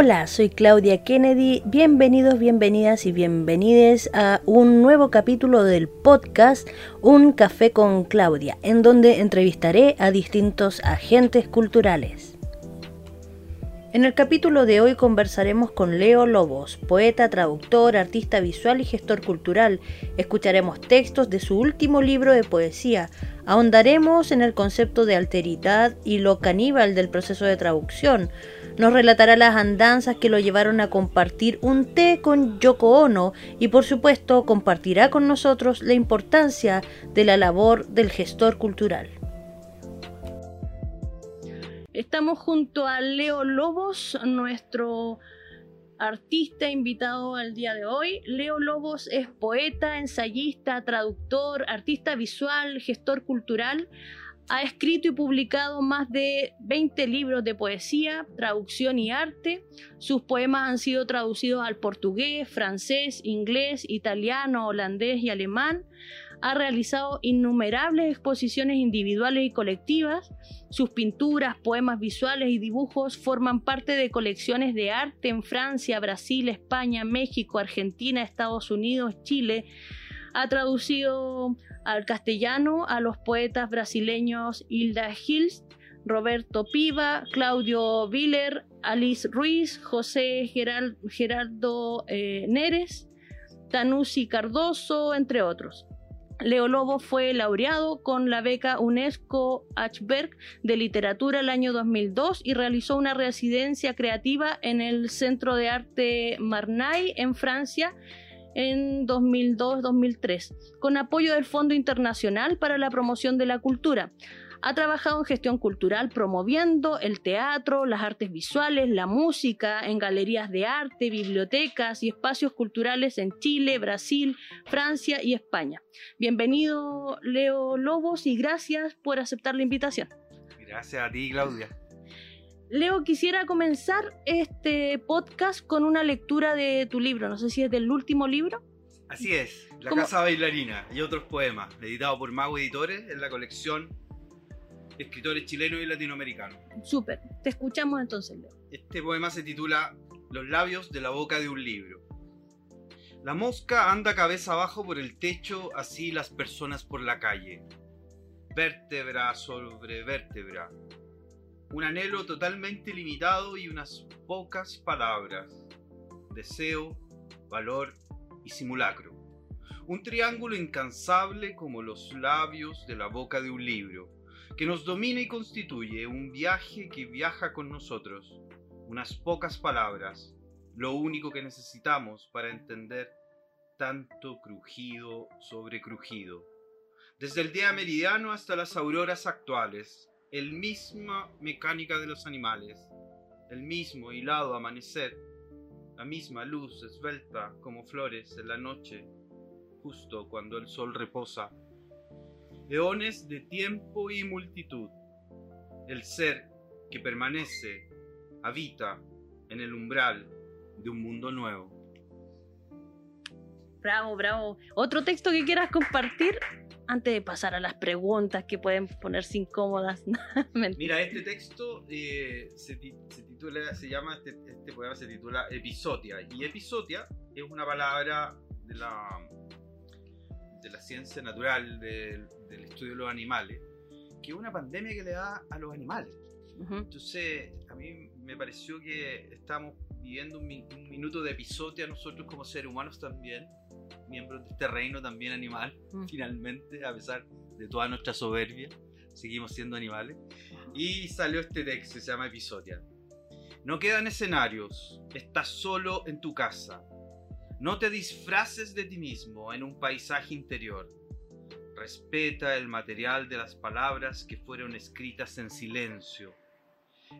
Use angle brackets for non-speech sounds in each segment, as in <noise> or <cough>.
Hola, soy Claudia Kennedy. Bienvenidos, bienvenidas y bienvenides a un nuevo capítulo del podcast Un café con Claudia, en donde entrevistaré a distintos agentes culturales. En el capítulo de hoy conversaremos con Leo Lobos, poeta, traductor, artista visual y gestor cultural. Escucharemos textos de su último libro de poesía. Ahondaremos en el concepto de alteridad y lo caníbal del proceso de traducción nos relatará las andanzas que lo llevaron a compartir un té con Yoko Ono y por supuesto compartirá con nosotros la importancia de la labor del gestor cultural. Estamos junto a Leo Lobos, nuestro artista invitado al día de hoy. Leo Lobos es poeta, ensayista, traductor, artista visual, gestor cultural ha escrito y publicado más de 20 libros de poesía, traducción y arte. Sus poemas han sido traducidos al portugués, francés, inglés, italiano, holandés y alemán. Ha realizado innumerables exposiciones individuales y colectivas. Sus pinturas, poemas visuales y dibujos forman parte de colecciones de arte en Francia, Brasil, España, México, Argentina, Estados Unidos, Chile. Ha traducido al castellano a los poetas brasileños Hilda Hilst, Roberto Piva, Claudio Viller, Alice Ruiz, José Gerardo eh, Neres, Tanusi Cardoso, entre otros. Leo Lobo fue laureado con la beca UNESCO Ashberg de Literatura el año 2002 y realizó una residencia creativa en el Centro de Arte Marnay en Francia en 2002-2003, con apoyo del Fondo Internacional para la Promoción de la Cultura. Ha trabajado en gestión cultural promoviendo el teatro, las artes visuales, la música, en galerías de arte, bibliotecas y espacios culturales en Chile, Brasil, Francia y España. Bienvenido Leo Lobos y gracias por aceptar la invitación. Gracias a ti, Claudia. Leo, quisiera comenzar este podcast con una lectura de tu libro. No sé si es del último libro. Así es, La Casa Bailarina y otros poemas, editado por Mago Editores en la colección Escritores chilenos y latinoamericanos. Súper, te escuchamos entonces, Leo. Este poema se titula Los labios de la boca de un libro. La mosca anda cabeza abajo por el techo, así las personas por la calle. Vértebra sobre vértebra, un anhelo totalmente limitado y unas pocas palabras, deseo, valor y simulacro. Un triángulo incansable como los labios de la boca de un libro, que nos domina y constituye un viaje que viaja con nosotros. Unas pocas palabras, lo único que necesitamos para entender tanto crujido sobre crujido. Desde el día meridiano hasta las auroras actuales, el misma mecánica de los animales, el mismo hilado amanecer, la misma luz esbelta como flores en la noche, justo cuando el sol reposa. Eones de tiempo y multitud, el ser que permanece, habita en el umbral de un mundo nuevo. Bravo, bravo. ¿Otro texto que quieras compartir? Antes de pasar a las preguntas que pueden ponerse incómodas. <laughs> Mira, este texto eh, se, titula, se llama, este, este, poema se titula Episodia. Y episodia es una palabra de la, de la ciencia natural, del, estudio de los animales, que es una pandemia que le da a los animales. Entonces, a mí me pareció que estamos viviendo un, un minuto de episodia nosotros como seres humanos también miembros de este reino también animal, mm. finalmente, a pesar de toda nuestra soberbia, seguimos siendo animales. Y salió este texto, se llama Episodia. No quedan escenarios, estás solo en tu casa. No te disfraces de ti mismo en un paisaje interior. Respeta el material de las palabras que fueron escritas en silencio.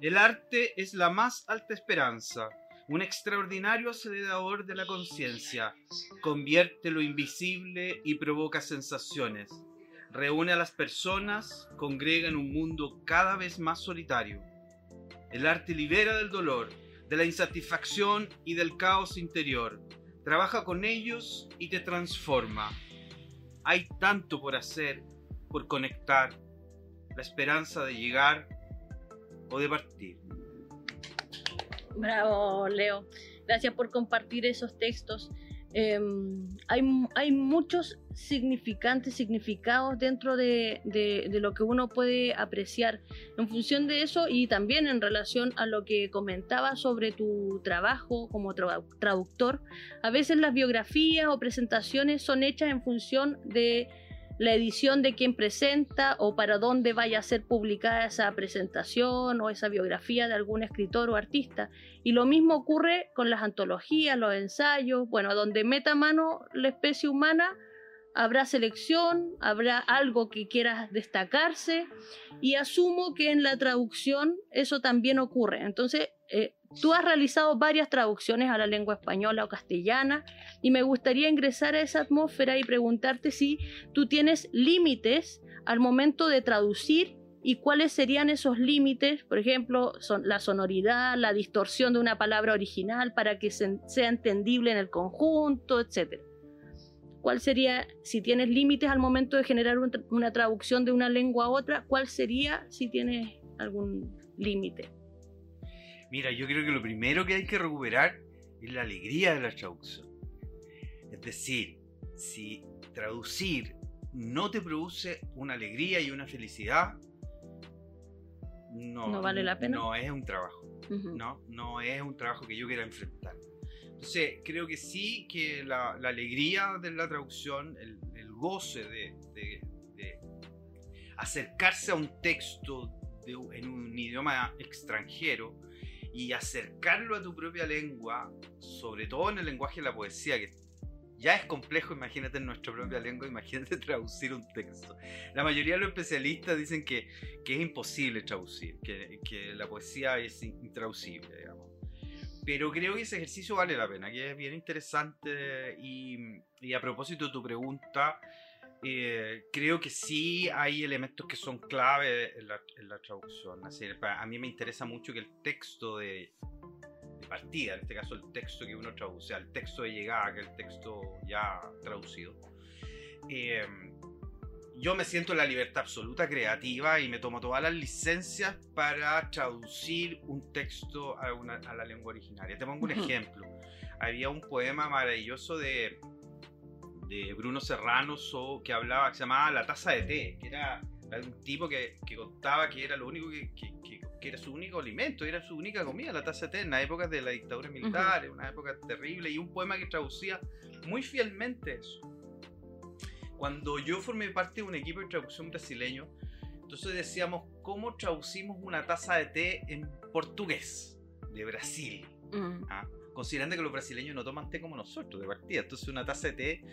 El arte es la más alta esperanza un extraordinario acelerador de la conciencia, convierte lo invisible y provoca sensaciones, reúne a las personas, congrega en un mundo cada vez más solitario. El arte libera del dolor, de la insatisfacción y del caos interior, trabaja con ellos y te transforma. Hay tanto por hacer, por conectar, la esperanza de llegar o de partir. Bravo, Leo. Gracias por compartir esos textos. Em, hay, hay, muchos significantes, significados dentro de, de, lo que uno puede apreciar. En función de eso y también en relación a lo que comentaba sobre tu trabajo como traductor, a veces las biografías o presentaciones son hechas en función de la edición de quien presenta o para dónde vaya a ser publicada esa presentación o esa biografía de algún escritor o artista. Y lo mismo ocurre con las antologías, los ensayos, bueno, donde meta mano la especie humana, habrá selección, habrá algo que quieras destacarse y asumo que en la traducción eso también ocurre. Entonces, eh, tú has realizado varias traducciones a la lengua española o castellana y me gustaría ingresar a esa atmósfera y preguntarte si tú tienes límites al momento de traducir y cuáles serían esos límites, por ejemplo, la sonoridad, la distorsión de una palabra original para que sea entendible en el conjunto, etc. ¿Cuál sería, si tienes límites al momento de generar una traducción de una lengua a otra, cuál sería si tienes algún límite? Mira, yo creo que lo primero que hay que recuperar es la alegría de la traducción. Es decir, si traducir no te produce una alegría y una felicidad, no, vale la pena. No es un trabajo. no, no es un trabajo que yo quiera enfrentar. Entonces, creo que sí que la, alegría de la traducción, el, goce de, acercarse a un texto en un idioma extranjero, y acercarlo a tu propia lengua, sobre todo en el lenguaje de la poesía, que ya es complejo, imagínate en nuestra propia lengua, imagínate <laughs> traducir un texto. La mayoría de los especialistas dicen que, que es imposible traducir, que, que, la poesía es intraducible, digamos. Pero creo que ese ejercicio vale la pena, que es bien interesante y, y a propósito de tu pregunta, eh, creo que sí hay elementos que son clave en la, traducción. a mí me interesa mucho que el texto de, partida, en este caso el texto que uno traduce, el texto de llegada, que el texto ya traducido, eh, yo me siento en la libertad absoluta creativa y me tomo todas las licencias para traducir un texto a, a la lengua originaria. Te pongo un ejemplo. Había un poema maravilloso de de Bruno Serrano que hablaba, que se llamaba La taza de té, que era, un tipo que, contaba que era lo único que, era su único alimento, era su única comida, la taza de té, en la época de la dictadura militar, una época terrible, y un poema que traducía muy fielmente eso. Cuando yo formé parte de un equipo de traducción brasileño, entonces decíamos, ¿cómo traducimos una taza de té en portugués de Brasil? ¿Ah? Considerando que los brasileños no toman té como nosotros de partida. Entonces una taza de té,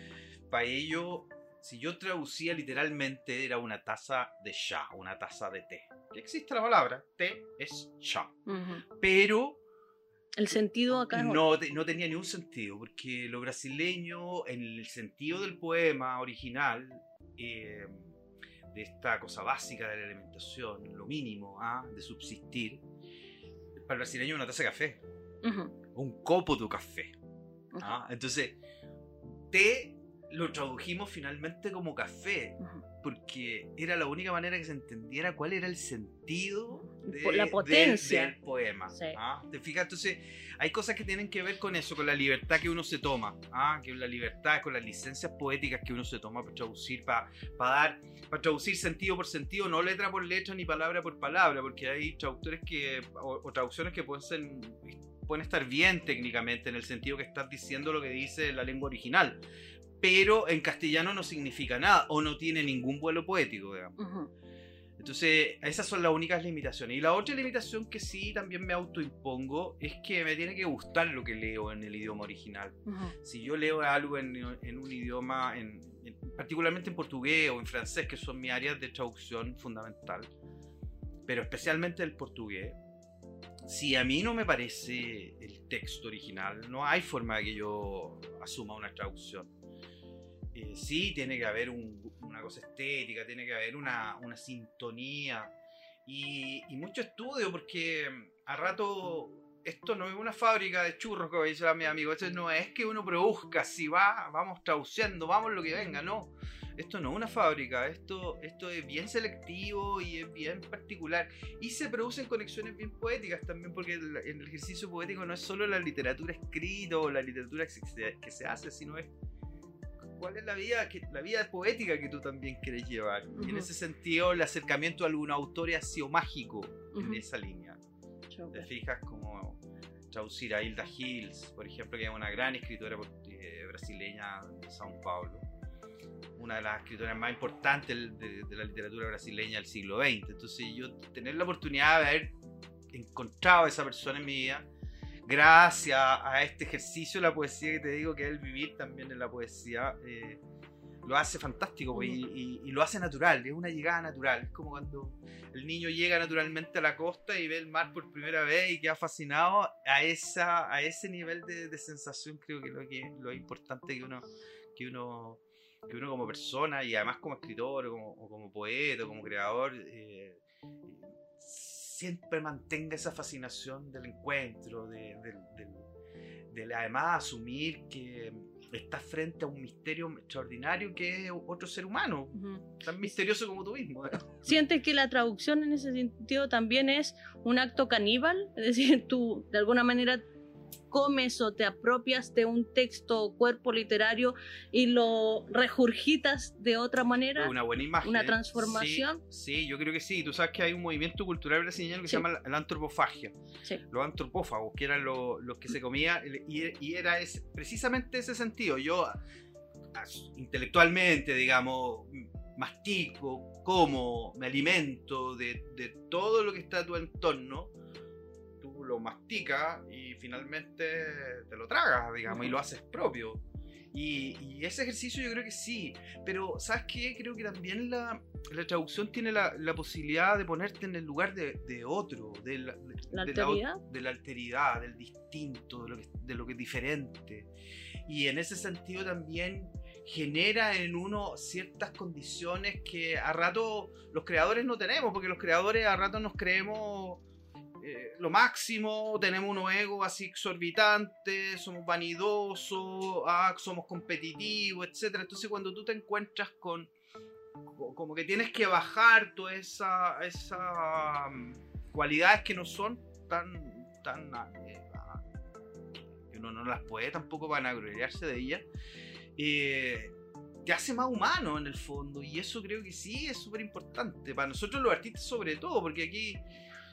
para ellos, si yo traducía literalmente, era una taza de chá, una taza de té. Que existe la palabra, té es chá. Pero... El sentido acá no, no tenía ni un sentido, porque lo brasileño, en el sentido del poema original, eh, de esta cosa básica de la alimentación, lo mínimo, ¿ah? de subsistir, para el brasileño una taza de café un copo de café. ¿ah? Entonces, té lo tradujimos finalmente como café, porque era la única manera que se entendiera cuál era el sentido de, la potencia. del poema. ¿ah? ¿Te fijas? Entonces, hay cosas que tienen que ver con eso, con la libertad que uno se toma, ¿ah? que la libertad, con las licencias poéticas que uno se toma para traducir, para, dar, para traducir sentido por sentido, no letra por letra ni palabra por palabra, porque hay traductores que, o traducciones que pueden ser pueden estar bien técnicamente en el sentido que estás diciendo lo que dice la lengua original, pero en castellano no significa nada o no tiene ningún vuelo poético, digamos. Entonces, esas son las únicas limitaciones. Y la otra limitación que sí también me autoimpongo es que me tiene que gustar lo que leo en el idioma original. Si yo leo algo en, un idioma, en, particularmente en portugués o en francés, que son mis áreas de traducción fundamental, pero especialmente el portugués, si a mí no me parece el texto original, no hay forma de que yo asuma una traducción. Eh, sí, tiene que haber una cosa estética, tiene que haber una, sintonía y, mucho estudio, porque a rato esto no es una fábrica de churros, como dice mi amigo. Esto no es que uno produzca, si va, vamos traduciendo, vamos lo que venga, no. Esto no es una fábrica, esto, esto es bien selectivo y es bien particular. Y se producen conexiones bien poéticas también, porque el, el ejercicio poético no es solo la literatura escrita o la literatura que se, que se hace, sino es cuál es la vida, que, la vida poética que tú también quieres llevar. Y en ese sentido, el acercamiento a algún autor ha sido mágico en esa línea. Te fijas como traducir a Hilda Hills, por ejemplo, que es una gran escritora eh, brasileña de São Paulo. Una de las escritoras más importantes de, de, la literatura brasileña del siglo XX. Entonces, yo tener la oportunidad de haber encontrado a esa persona en mi vida gracias a este ejercicio de la poesía que te digo que es el vivir también en la poesía, eh, lo hace fantástico pues, y, lo hace natural, es una llegada natural. Es como cuando el niño llega naturalmente a la costa y ve el mar por primera vez y queda fascinado a, esa, a ese nivel de, sensación. Creo que lo, que lo importante que uno, que uno, que uno como persona y además como escritor o como, como poeta o como creador. Eh, siempre mantenga esa fascinación del encuentro, de, además asumir que estás frente a un misterio extraordinario que es otro ser humano, tan misterioso como tú mismo. <laughs> ¿Sientes que la traducción en ese sentido también es un acto caníbal? Es decir, tú de alguna manera comes o te apropias de un texto o cuerpo literario y lo regurgitas de otra manera. Una buena imagen. Una transformación. Sí, yo creo que sí. Tú sabes que hay un movimiento cultural brasileño que se llama la antropofagia. Los antropófagos, que eran los, que se comían, y, era precisamente ese sentido. Yo, intelectualmente, digamos, mastico, como, me alimento de, de todo lo que está a tu entorno lo masticas y finalmente te lo tragas, digamos, y lo haces propio. Y, ese ejercicio yo creo que sí, pero ¿sabes qué? Creo que también la, la traducción tiene la, la, posibilidad de ponerte en el lugar de, de otro, de la, ¿La alteridad? de la alteridad, del distinto, de lo, que, de lo que es diferente. Y en ese sentido también genera en uno ciertas condiciones que a rato los creadores no tenemos, porque los creadores a rato nos creemos eh, lo máximo, tenemos unos egos así exorbitantes, somos vanidosos, ah, somos competitivos, etc. Entonces cuando tú te encuentras con como que tienes que bajar todas esas esa, mm, cualidades que no son tan, tan eh, ah, que uno no las puede tampoco vanagloriarse de ellas. Eh, te hace más humano en el fondo y eso creo que sí es súper importante para nosotros los artistas sobre todo porque aquí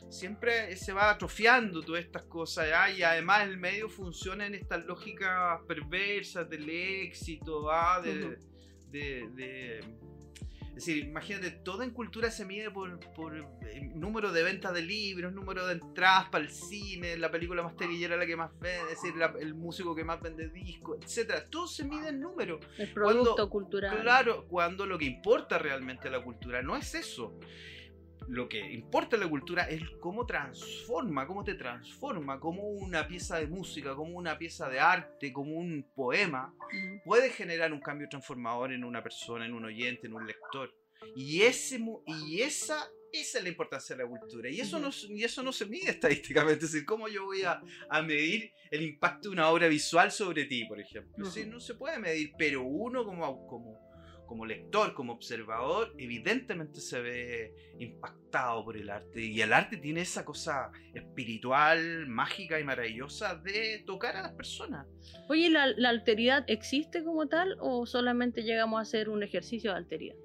siempre se va atrofiando todas estas cosas y además el medio funciona en estas lógicas perversas del éxito, ¿ah? de, es decir, imagínate, toda en cultura se mide por, por eh, número de ventas de libros, número de entradas para el cine, la película más taquillera la que más vende, es decir, el músico que más vende discos, etcétera. Todo se mide en número. El producto cultural. Claro, cuando lo que importa realmente a la cultura no es eso lo que importa en la cultura es cómo transforma, cómo te transforma, cómo una pieza de música, como una pieza de arte, como un poema, puede generar un cambio transformador en una persona, en un oyente, en un lector. Y, ese, y esa, esa es la importancia de la cultura. Y eso, no, y eso no se mide estadísticamente. <laughs> Es decir, ¿cómo yo voy a, a medir el impacto de una obra visual sobre ti, por ejemplo? no se puede medir, pero uno como, como como lector, como observador, evidentemente se ve impactado por el arte. Y el arte tiene esa cosa espiritual, mágica y maravillosa de tocar a las personas. Oye, ¿la, alteridad existe como tal o solamente llegamos a hacer un ejercicio de alteridad?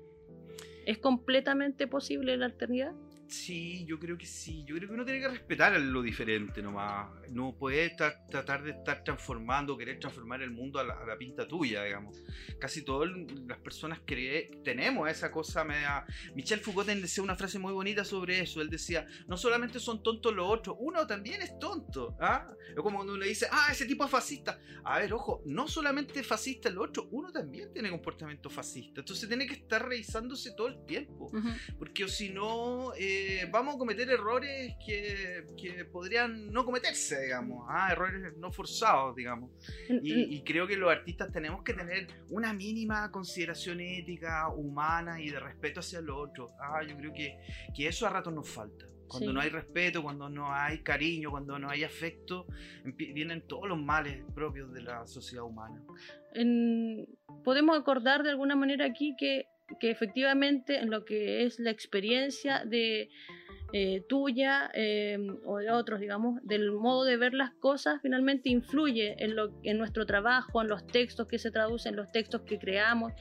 ¿Es completamente posible la alteridad? Sí, yo creo que sí. Yo creo que uno tiene que respetar lo diferente nomás. No puede estar, tratar de estar transformando, querer transformar el mundo a la, pinta tuya, digamos. Casi todas las personas que tenemos esa cosa media... Michel Foucault decía una frase muy bonita sobre eso. Él decía, no solamente son tontos los otros, uno también es tonto. ¿ah? Es como cuando uno le dice, ah, ese tipo es fascista. A ver, ojo, no solamente fascista el otro, uno también tiene comportamiento fascista. Entonces tiene que estar revisándose todo el tiempo. Porque si no... Eh, vamos a cometer errores que, que, podrían no cometerse, digamos, ah, errores no forzados, digamos. Y, y, creo que los artistas tenemos que tener una mínima consideración ética, humana y de respeto hacia el otro. Ah, yo creo que, que eso a ratos nos falta. Cuando no hay respeto, cuando no hay cariño, cuando no hay afecto, vienen todos los males propios de la sociedad humana. podemos acordar de alguna manera aquí que, que efectivamente en lo que es la experiencia de eh, tuya em, o de otros, digamos, del modo de ver las cosas, finalmente influye en, lo, en nuestro trabajo, en los textos que se traducen, en los textos que creamos.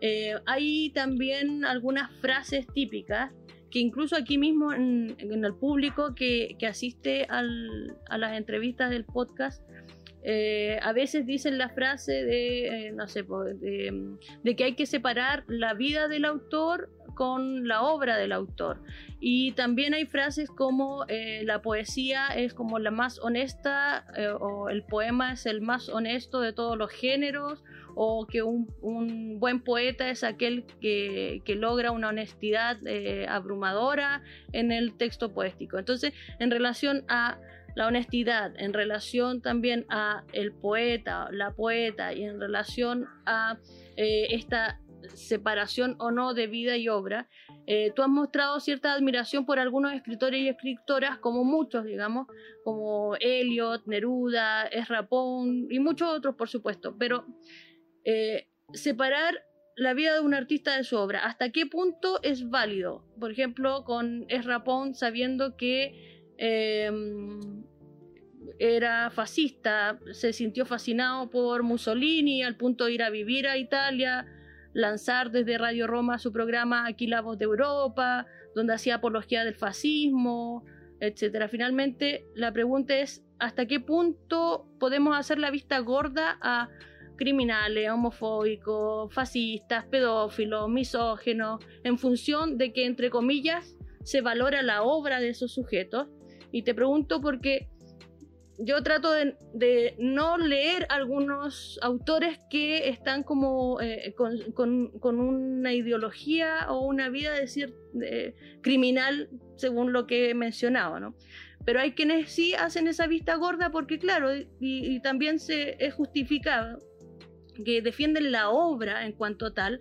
Eh, hay también algunas frases típicas que incluso aquí mismo en, el público que, que asiste a las entrevistas del podcast, eh, a veces dicen la frase de, no sé, de, de, que hay que separar la vida del autor con la obra del autor. Y también hay frases como eh, la poesía es como la más honesta eh, o el poema es el más honesto de todos los géneros o que un, buen poeta es aquel que, logra una honestidad eh, abrumadora en el texto poético. Entonces, en relación a la honestidad, en relación también a el poeta, la poeta y en relación a esta separación o no de vida y obra, eh, tú has mostrado cierta admiración por algunos escritores y escritoras, como muchos, digamos, como Eliot, Neruda, Ezra Pound y muchos otros, por supuesto, pero eh, separar la vida de un artista de su obra, ¿hasta qué punto es válido? Por ejemplo, con Ezra Pound, sabiendo que em, era fascista, se sintió fascinado por Mussolini al punto de ir a vivir a Italia, lanzar desde Radio Roma su programa Aquí la voz de Europa, donde hacía apología del fascismo, etcétera. Finalmente, la pregunta es hasta qué punto podemos hacer la vista gorda a criminales, homofóbicos, fascistas, pedófilos, misógenos, en función de que, entre comillas, se valora la obra de esos sujetos. Y te pregunto porque yo trato de, no leer algunos autores que están como eh, con, una ideología o una vida decir criminal según lo que he mencionado, ¿no? Pero hay quienes sí hacen esa vista gorda porque claro, y, también se es justificado que defienden la obra en cuanto tal,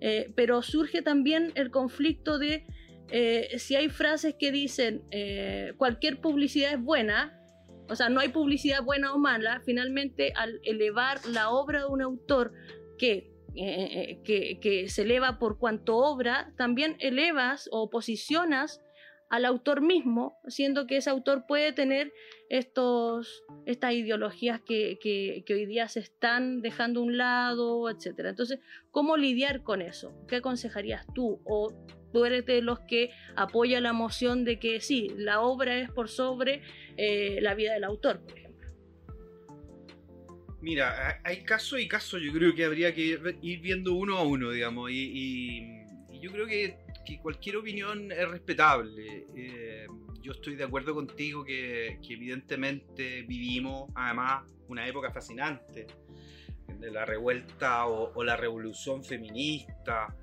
eh, pero surge también el conflicto de eh, si hay frases que dicen cualquier publicidad es buena, o sea, no hay publicidad buena o mala, finalmente al elevar la obra de un autor que, eh, eh, que, se eleva por cuanto obra, también elevas o posicionas al autor mismo, siendo que ese autor puede tener estos, estas ideologías que, que, hoy día se están dejando a un lado, etc. Entonces, ¿cómo lidiar con eso? ¿Qué aconsejarías tú? ¿O tú eres de los que apoya la moción de que sí, la obra es por sobre eh, la vida del autor, por ejemplo. Mira, hay casos y casos, yo creo que habría que ir viendo uno a uno, digamos, y, yo creo que, cualquier opinión es respetable. Eh, yo estoy de acuerdo contigo que, evidentemente vivimos, además, una época fascinante de la revuelta o la revolución feminista,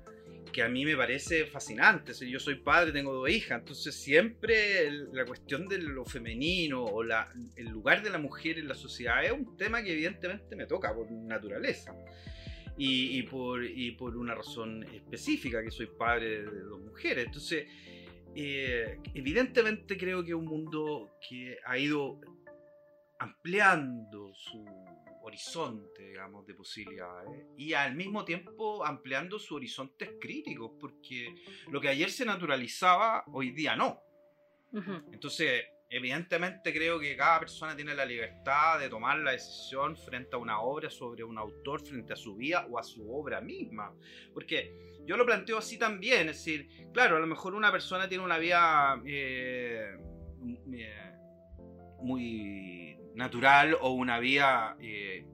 que a mí me parece fascinante. yo soy padre, tengo dos hijas, entonces siempre la cuestión de lo femenino o la, el lugar de la mujer en la sociedad es un tema que evidentemente me toca por naturaleza. Y, por, y por una razón específica, que soy padre de dos mujeres. Entonces, eh, evidentemente creo que es un mundo que ha ido ampliando su horizonte, digamos, de posibilidades y al mismo tiempo ampliando sus horizontes críticos, porque lo que ayer se naturalizaba, hoy día no. Entonces, evidentemente creo que cada persona tiene la libertad de tomar la decisión frente a una obra sobre un autor, frente a su vida o a su obra misma. Porque yo lo planteo así también, es decir, claro, a lo mejor una persona tiene una vida eh, eh, muy natural o una vía eh,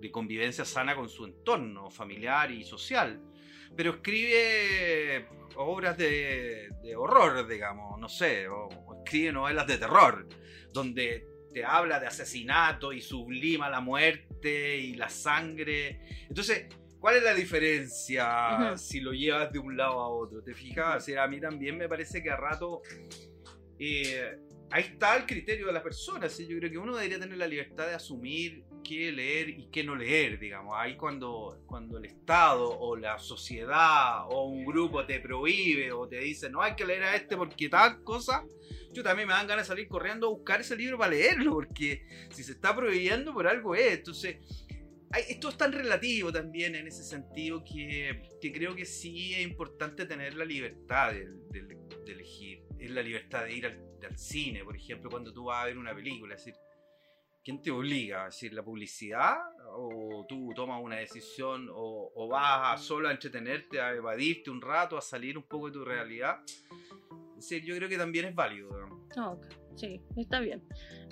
de convivencia sana con su entorno familiar y social. Pero escribe obras de, horror, digamos, no sé, o, escribe novelas de terror, donde te habla de asesinato y sublima la muerte y la sangre. Entonces, ¿cuál es la diferencia si lo llevas de un lado a otro? ¿Te fijas? a mí también me parece que a rato... Eh, ahí está el criterio de la persona. ¿sí? Yo creo que uno debería tener la libertad de asumir qué leer y qué no leer, digamos. Ahí cuando, cuando el Estado o la sociedad o un grupo te prohíbe o te dice no hay que leer a este porque tal cosa, yo también me dan ganas de salir corriendo a buscar ese libro para leerlo, porque si se está prohibiendo por algo es. Entonces, esto es tan relativo también en ese sentido que, creo que sí es importante tener la libertad de elegir. Es la libertad de ir al al cine, por ejemplo, cuando tú vas a ver una película. Es decir, ¿quién te obliga? ¿A decir, la publicidad? ¿O tú tomas una decisión? ¿O, vas a solo a entretenerte, a evadirte un rato, a salir un poco de tu realidad? Es decir, yo creo que también es válido. Ah, sí, está bien.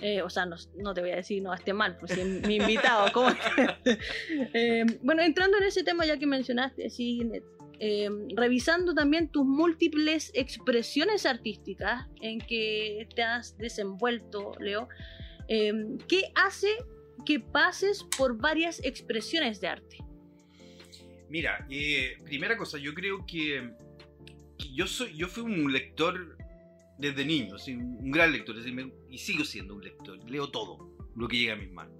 Eh, o sea, no, te voy a decir no esté mal, pues si mi invitado. ¿cómo? <laughs> eh, bueno, entrando en ese tema ya que mencionaste, sí, eh, revisando también tus múltiples expresiones artísticas en que te has desenvuelto, Leo, eh, ¿qué hace que pases por varias expresiones de arte? Mira, eh, primera cosa, yo creo que, yo, soy, yo fui un lector desde niño, un gran lector, y sigo siendo un lector, leo todo lo que llega a mis manos,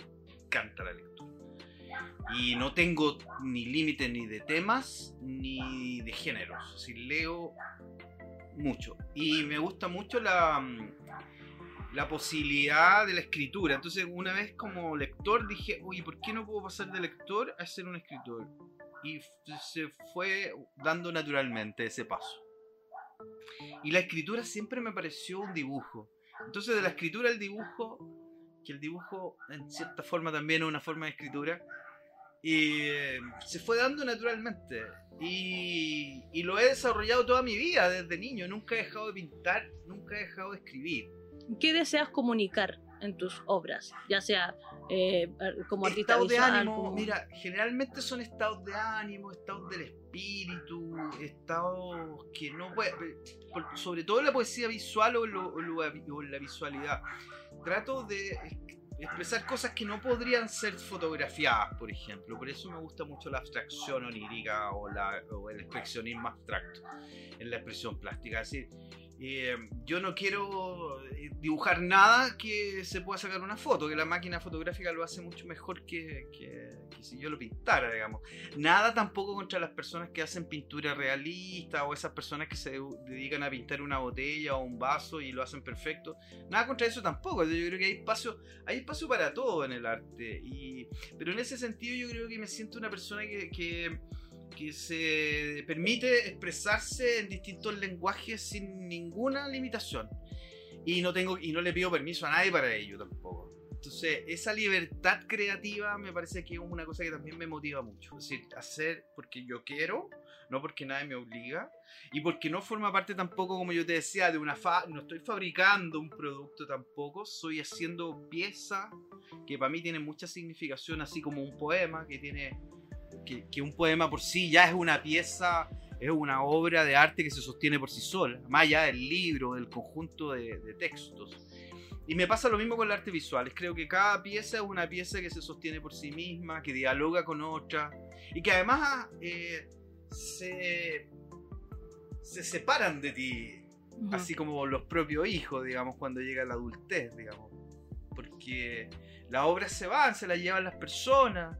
canta la lectura y no tengo ni límite ni de temas ni de géneros. Así leo mucho. Y me gusta mucho la, mm, la posibilidad de la escritura. Entonces, una vez como lector dije, oye, ¿por qué no puedo pasar de lector a ser un escritor? Y se fue dando naturalmente ese paso. Y la escritura siempre me pareció un dibujo. Entonces, de la escritura al dibujo, que el dibujo en cierta forma también es una forma de escritura, y eh, se fue dando naturalmente. Y, y, lo he desarrollado toda mi vida, desde niño. Nunca he dejado de pintar, nunca he dejado de escribir. ¿Qué deseas comunicar en tus obras? Ya sea eh, como artista estados de ánimo, mira, generalmente son estados de ánimo, estados del espíritu, estados que no puede, sobre todo en la poesía visual o, lo, o la visualidad. Trato de expresar cosas que no podrían ser fotografiadas, por ejemplo. Por eso me gusta mucho la abstracción onírica o, la, el expresionismo abstracto en la expresión plástica. Es decir, eh, yo no quiero eh, dibujar nada que se pueda sacar una foto, que la máquina fotográfica lo hace mucho mejor que, si yo lo pintara, digamos. Nada tampoco contra las personas que hacen pintura realista o esas personas que se dedican a pintar una botella o un vaso y lo hacen perfecto. Nada contra eso tampoco. Yo creo que hay espacio, hay espacio para todo en el arte. Y, pero en ese sentido yo creo que me siento una persona que que se permite expresarse en distintos lenguajes sin ninguna limitación. Y no, tengo, y no le pido permiso a nadie para ello tampoco. Entonces, esa libertad creativa me parece que es una cosa que también me motiva mucho. Es decir, hacer porque yo quiero, no porque nadie me obliga, y porque no forma parte tampoco, como yo te decía, de una fa no estoy fabricando un producto tampoco, estoy haciendo pieza que para mí tiene mucha significación, así como un poema que tiene que, un poema por sí ya es una pieza, es una obra de arte que se sostiene por sí sola, más allá del libro, del conjunto de, textos. Y me pasa lo mismo con el arte visual. Creo que cada pieza es una pieza que se sostiene por sí misma, que dialoga con otra y que además eh, se, se separan de ti, así como los propios hijos, digamos, cuando llega la adultez, digamos. Porque las obras se van, se las llevan las personas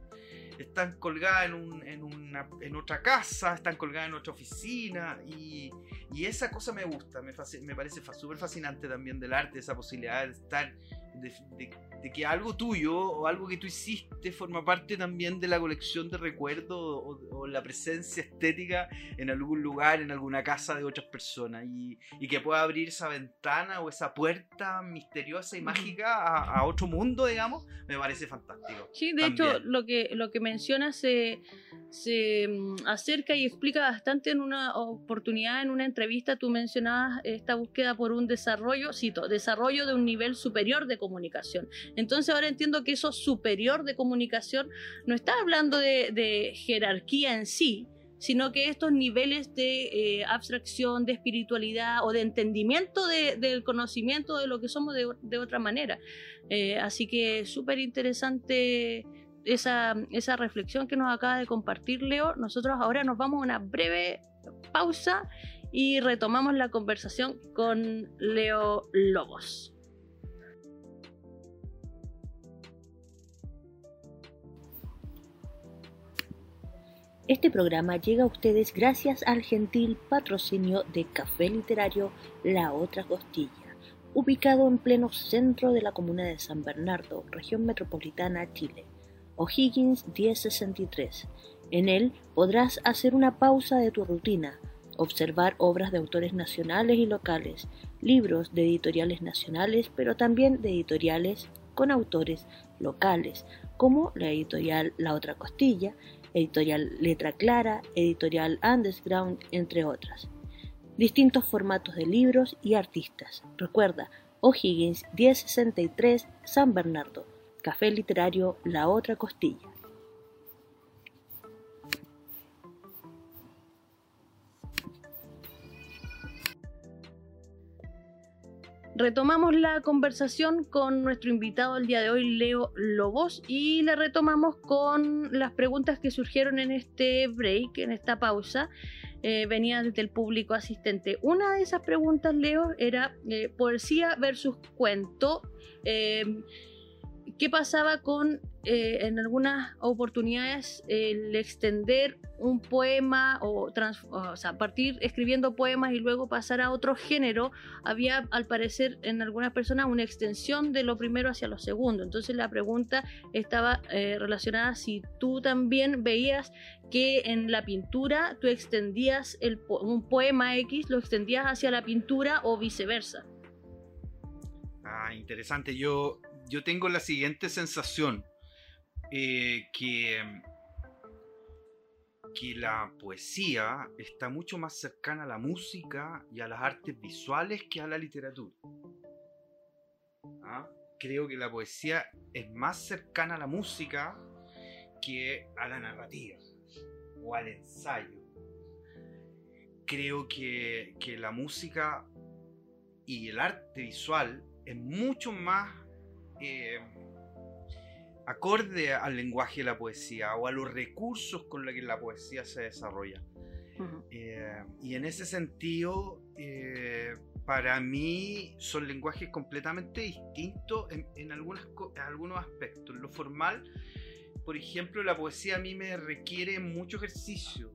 están colgadas en, en, una, en otra casa, están colgadas en otra oficina y, y esa cosa me gusta, me, me parece súper fascinante también del arte, esa posibilidad de estar, de, de, que algo tuyo o algo que tú hiciste forma parte también de la colección de recuerdos o, la presencia estética en algún lugar, en alguna casa de otras personas y, y, que pueda abrir esa ventana o esa puerta misteriosa y mágica a, a otro mundo, digamos, me parece fantástico. Sí, de hecho, lo que, lo que mencionas se, se mm, acerca y explica bastante en una oportunidad, en una entrevista, tú mencionabas esta búsqueda por un desarrollo, cito, desarrollo de un nivel superior de comunicación. Entonces ahora entiendo que eso superior de comunicación no está hablando de, jerarquía en sí, sino que estos niveles de eh, abstracción, de espiritualidad o de entendimiento del conocimiento de lo que somos de, otra manera. Eh, así que súper interesante esa, esa reflexión que nos acaba de compartir Leo. Nosotros ahora nos vamos a una breve pausa y retomamos la conversación con Leo Lobos. Este programa llega a ustedes gracias al gentil patrocinio de Café Literario La Otra Costilla, ubicado en pleno centro de la comuna de San Bernardo, región metropolitana Chile, O'Higgins 1063. En él podrás hacer una pausa de tu rutina observar obras de autores nacionales y locales, libros de editoriales nacionales, pero también de editoriales con autores locales, como la editorial La Otra Costilla, editorial Letra Clara, editorial Underground, entre otras. Distintos formatos de libros y artistas. Recuerda, O'Higgins 1063, San Bernardo. Café Literario La Otra Costilla. Retomamos la conversación con nuestro invitado el día de hoy, Leo Lobos, y la retomamos con las preguntas que surgieron en este break, en esta pausa. Eh, venía desde el público asistente. Una de esas preguntas, Leo, era eh, poesía versus cuento. Eh, ¿Qué pasaba con, eh, en algunas oportunidades, el extender un poema o, o sea, partir escribiendo poemas y luego pasar a otro género? Había, al parecer, en algunas personas una extensión de lo primero hacia lo segundo. Entonces la pregunta estaba eh, relacionada si tú también veías que en la pintura tú extendías el, un poema X, lo extendías hacia la pintura o viceversa. Ah, interesante. Yo yo tengo la siguiente sensación, eh, que, que la poesía está mucho más cercana a la música y a las artes visuales que a la literatura. ¿Ah? Creo que la poesía es más cercana a la música que a la narrativa o al ensayo. Creo que, que la música y el arte visual es mucho más eh, acorde al lenguaje de la poesía o a los recursos con los que la poesía se desarrolla. Eh, y en ese sentido, eh, para mí son lenguajes completamente distintos en, en algunas, algunos aspectos. lo formal, por ejemplo, la poesía a mí me requiere mucho ejercicio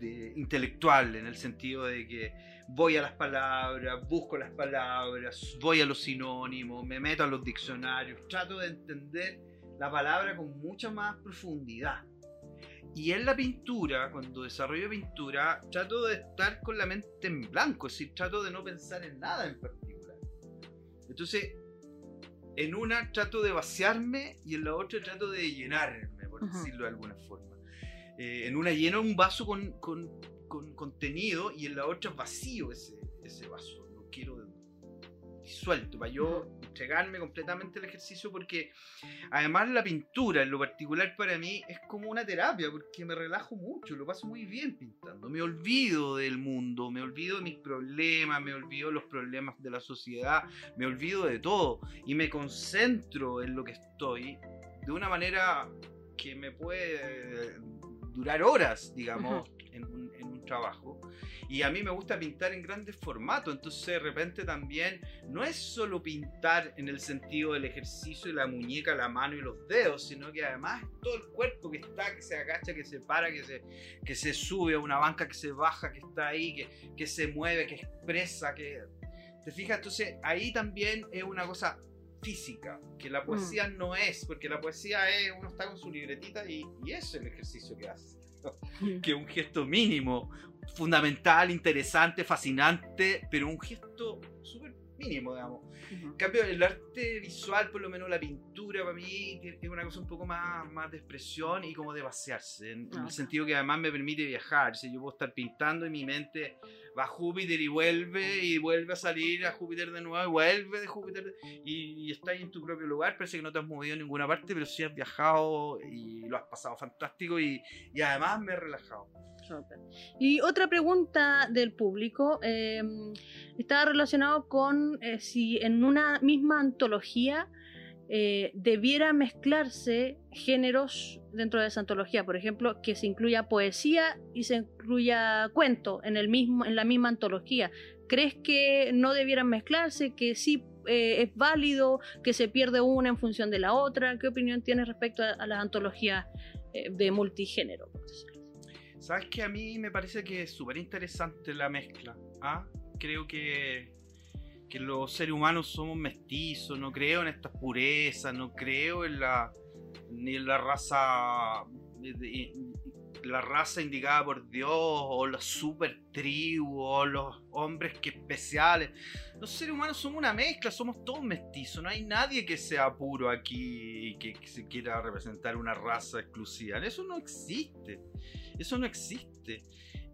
de, intelectual, en el sentido de que voy a las palabras, busco las palabras, voy a los sinónimos, me meto a los diccionarios, trato de entender la palabra con mucha más profundidad. Y en la pintura, cuando desarrollo pintura, trato de estar con la mente en blanco, es decir, trato de no pensar en nada en particular. Entonces, en una trato de vaciarme y en la otra trato de llenarme, por decirlo de alguna forma. Eh, en una lleno un vaso con, con contenido y en la otra vacío ese, ese vaso. Lo quiero disuelto para yo entregarme completamente al ejercicio porque además la pintura en lo particular para mí es como una terapia porque me relajo mucho, lo paso muy bien pintando. Me olvido del mundo, me olvido de mis problemas, me olvido de los problemas de la sociedad, me olvido de todo y me concentro en lo que estoy de una manera que me puede durar horas, digamos, en un trabajo. Y a mí me gusta pintar en grandes formatos, entonces de repente también no es solo pintar en el sentido del ejercicio de la muñeca, la mano y los dedos, sino que además todo el cuerpo que está, que se agacha, que se para, que se, que se sube a una banca, que se baja, que está ahí, que, que se mueve, que expresa, que... ¿Te fijas? Entonces ahí también es una cosa física, que la poesía mm. no es, porque la poesía es, uno está con su libretita y, y eso es el ejercicio que hace. Que un gesto mínimo, fundamental, interesante, fascinante, pero un gesto súper mínimo, digamos. En cambio, el arte visual, por lo menos la pintura, para mí es una cosa un poco más, más de expresión y como de vaciarse, en, el sentido que además me permite viajar. Si yo puedo estar pintando y mi mente va a Júpiter y vuelve y vuelve a salir a Júpiter de nuevo y vuelve de Júpiter y, y estás en tu propio lugar, parece que no te has movido en ninguna parte, pero sí has viajado y lo has pasado fantástico y, y además me he relajado. Y otra pregunta del público em, estaba relacionado con eh, si en una misma antología eh, debiera mezclarse géneros dentro de esa antología, por ejemplo, que se incluya poesía y se incluya cuento en, el mismo, en la misma antología. ¿Crees que no debieran mezclarse, que sí eh, es válido, que se pierde una en función de la otra? ¿Qué opinión tienes respecto a, las antologías eh, de multigénero. ¿Sabes que A mí me parece que es súper interesante la mezcla. ¿ah? Creo que, que los seres humanos somos mestizos, no creo en estas purezas, no creo en la ni en la raza de- la raza indicada por Dios o la super tribu o los hombres que especiales. Los seres humanos somos una mezcla, somos todos mestizos, no hay nadie que sea puro aquí y que se quiera representar una raza exclusiva. Eso no existe, eso no existe.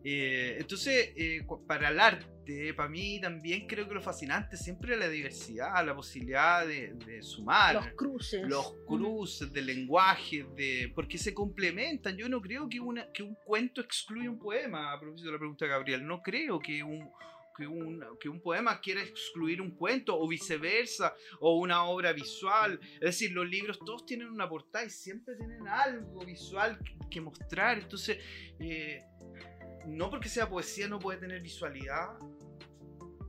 Eh, entonces, eh, para el arte, para mí también creo que lo fascinante siempre es la diversidad, la posibilidad de, de sumar Los cruces. los cruces de lenguaje, de, porque se complementan. Yo no creo que, una, que un cuento excluya un poema, a propósito de la pregunta de Gabriel. No creo que un, que, un, que un poema quiera excluir un cuento o viceversa, o una obra visual. Es decir, los libros todos tienen una portada y siempre tienen algo visual que, que mostrar. Entonces, eh, no porque sea poesía no puede tener visualidad.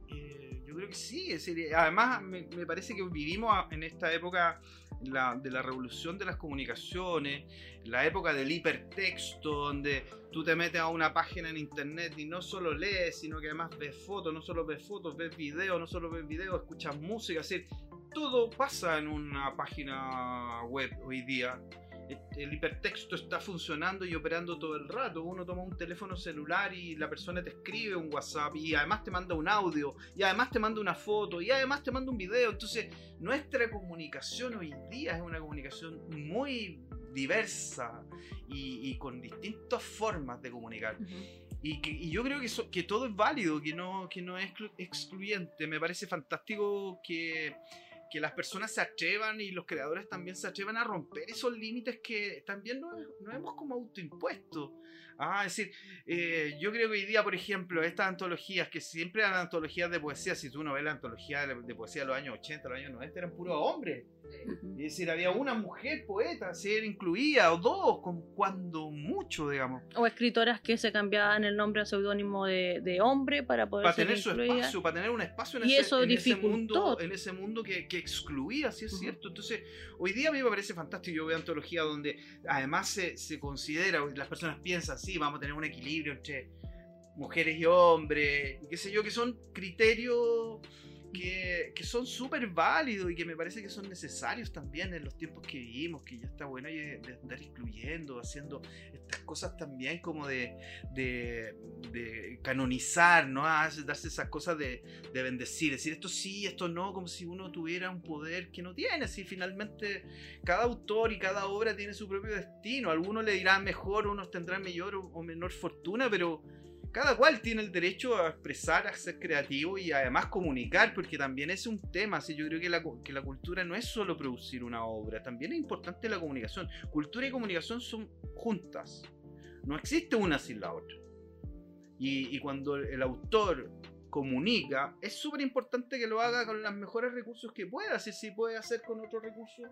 Eh, yo creo que sí, es decir, además me, me parece que vivimos en esta época de la revolución de las comunicaciones, la época del hipertexto, donde tú te metes a una página en internet y no solo lees, sino que además ves fotos, no solo ves fotos, ves videos, no solo ves videos, escuchas música, es decir, todo pasa en una página web hoy día. El hipertexto está funcionando y operando todo el rato. Uno toma un teléfono celular y la persona te escribe un WhatsApp y además te manda un audio y además te manda una foto y además te manda un video. Entonces, nuestra comunicación hoy día es una comunicación muy diversa y, y con distintas formas de comunicar. Y, que, y yo creo que, que todo es válido, que no, que no es exclu- excluyente. Me parece fantástico que, que las personas se atrevan y los creadores también se atrevan a romper esos límites que también nos, nos hemos como autoimpuesto. Ah, es decir, eh, yo creo que hoy día, por ejemplo, estas antologías, que siempre eran antologías de poesía, si tú no ves la antología de, de poesía de los años 80, los años 90, eran puros hombres. Es decir, había una mujer poeta, ser incluida, o dos, con cuando mucho, digamos. O escritoras que se cambiaban el nombre a seudónimo de, de hombre para poder para ser tener su espacio, para tener un espacio en, Y ese, eso en ese mundo, en ese mundo que, que excluía, sí es cierto. Entonces, hoy día a mí me parece fantástico. Yo veo antología donde además se, se considera, las personas piensan, vamos a tener un equilibrio entre mujeres y hombres, qué sé yo, que son criterios que, que son súper válidos y que me parece que son necesarios también en los tiempos que vivimos, que ya está bueno de, de andar excluyendo, haciendo estas cosas también como de, de, de canonizar, ¿no? Ah, darse esas cosas de, de bendecir, decir esto sí, esto no, como si uno tuviera un poder que no tiene, así finalmente cada autor y cada obra tiene su propio destino, algunos le dirán mejor, unos tendrán mayor o menor fortuna, pero cada cual tiene el derecho a expresar, a ser creativo y además comunicar, porque también es un tema. Yo creo que la, que la cultura no es solo producir una obra, también es importante la comunicación. Cultura y comunicación son juntas, no existe una sin la otra. Y, y cuando el autor comunica, es súper importante que lo haga con los mejores recursos que pueda, si si puede hacer con otros recursos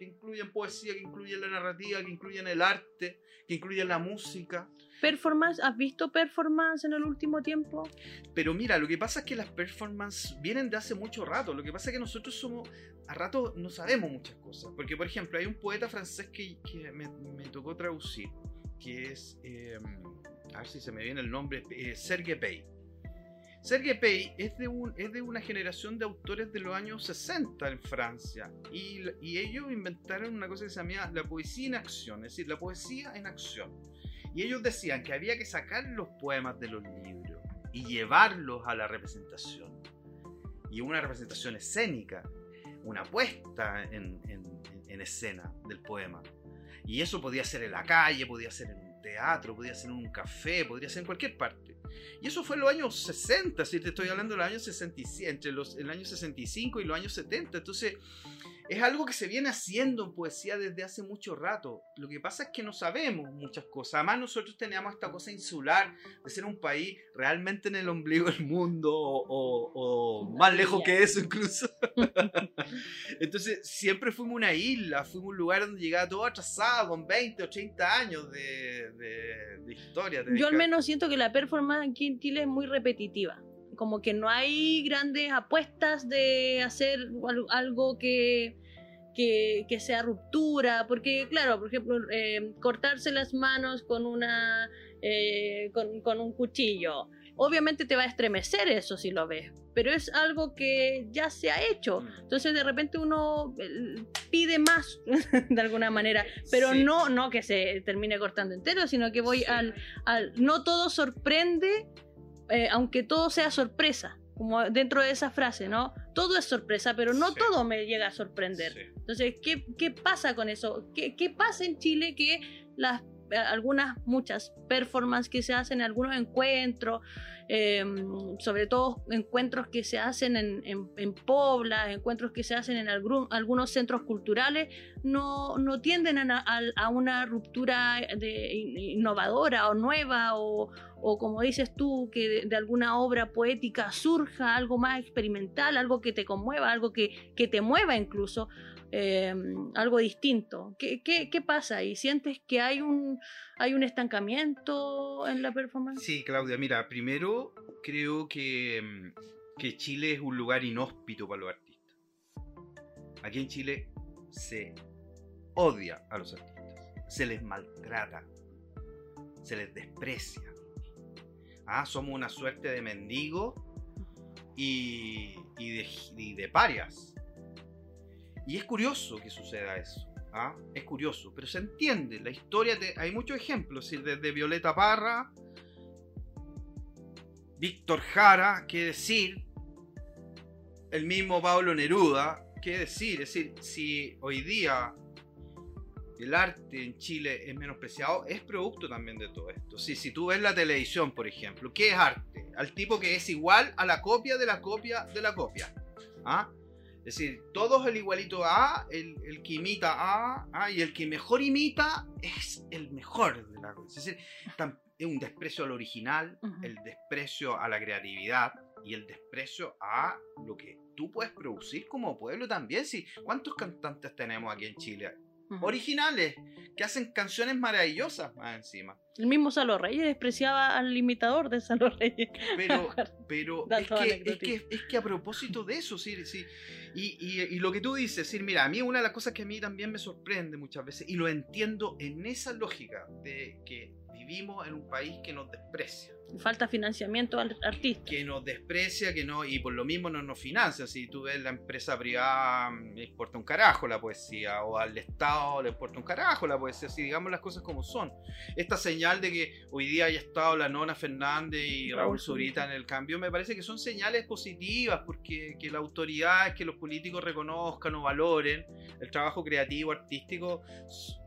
que incluyen poesía, que incluyen la narrativa, que incluyen el arte, que incluyen la música. Performance, ¿has visto performance en el último tiempo? Pero mira, lo que pasa es que las performances vienen de hace mucho rato. Lo que pasa es que nosotros somos, a rato no sabemos muchas cosas. Porque, por ejemplo, hay un poeta francés que, que me, me tocó traducir, que es, eh, a ver si se me viene el nombre, eh, Serge Pey. Serge Pey es de, una generación de autores de los años 60 en Francia. Y, ellos inventaron una cosa que se llama la poesía en acción, es decir, la poesía en acción. Y ellos decían que había que sacar los poemas de los libros y llevarlos a la representación. Y una representación escénica, una puesta en escena del poema. Y eso podía ser en la calle, podía ser en un teatro, podía ser en un café, podría ser en cualquier parte. Y eso fue en los años 60, si te estoy hablando de los años 65, entre los, el año 65 y los años 70. Entonces, es algo que se viene haciendo en poesía desde hace mucho rato. Lo que pasa es que no sabemos muchas cosas. Además, nosotros teníamos esta cosa insular de ser un país realmente en el ombligo del mundo o, o- o más lejos que eso incluso. <laughs> Entonces, siempre fuimos una isla, fuimos un lugar donde llegaba todo atrasado, con 20 o 30 años de, de- de historia. Yo al menos siento que la performance aquí en Chile es muy repetitiva. Como que no hay grandes apuestas de hacer al- algo que, que, que sea ruptura, porque claro, por ejemplo, eh, cortarse las manos con una eh, con, con un cuchillo. Obviamente te va a estremecer eso si lo ves, pero es algo que ya se ha hecho. Mm. Entonces de repente uno eh, pide más <laughs> de alguna manera, pero Sí. no, no que se termine cortando entero, sino que voy Sí. al, al... No todo sorprende, eh, aunque todo sea sorpresa, como dentro de esa frase, ¿no? Todo es sorpresa, pero no Sí. todo me llega a sorprender. Sí. Entonces, ¿qué, qué pasa con eso? ¿Qué, qué pasa en Chile que las algunas, muchas performances que se hacen, algunos encuentros, eh, sobre todo encuentros que se hacen en, en, en Pobla, encuentros que se hacen en algún- algunos centros culturales, no, no tienden a, a- una ruptura innovadora o nueva o, o como dices tú, que de, de alguna obra poética surja algo más experimental, algo que te conmueva, algo que, que te mueva incluso eh, algo distinto. ¿Qué, qué, pasa ahí? ¿Sientes que hay un, hay un estancamiento en la performance? Sí, Claudia, mira, primero creo que, mm, que Chile es un lugar inhóspito para los artistas. Aquí en Chile se odia a los artistas, se les maltrata, se les desprecia. Ah, somos una suerte de mendigos y, y de, y de parias. Y es curioso que suceda eso. ¿ah? Es curioso, pero se entiende. La historia, te- hay muchos ejemplos, desde Violeta Parra, Víctor Jara, qué decir, el mismo Pablo Neruda, qué decir, es decir, si hoy día el arte en Chile es menospreciado, es producto también de todo esto. Si, si tú ves la televisión, por ejemplo, ¿qué es arte? Al tipo que es igual a la copia de la copia de la copia. ¿Ah? Es decir, todos el igualito A, el, el que imita A, ah, y el que mejor imita es el mejor de la cosa. Es decir, es un desprecio al original, Ujú. el desprecio a la creatividad y el desprecio a lo que tú puedes producir como pueblo también. Sí, ¿Cuántos cantantes tenemos aquí en Chile? Originales, que hacen canciones maravillosas más encima. El mismo Salo Reyes despreciaba al imitador de Salo Reyes. Pero, <laughs> pero es, que, es, que, es que a propósito de eso, sí, sí. Y, y- y lo que tú dices, sí, mira, a mí una de las cosas que a mí también me sorprende muchas veces, y lo entiendo en esa lógica de que vivimos en un país que nos desprecia. Falta financiamiento al artista. que nos desprecia, que no, y por lo mismo no nos financia. Si tú ves la empresa privada, mm, le importa un carajo la poesía, o al Estado le importa un carajo la poesía, si digamos las cosas como son. Esta señal de que hoy día haya estado la Nona Fernández y Raúl Raúl Zurita en el cambio, me parece que son señales positivas, porque que la autoridad, que los políticos reconozcan o valoren el trabajo creativo, artístico,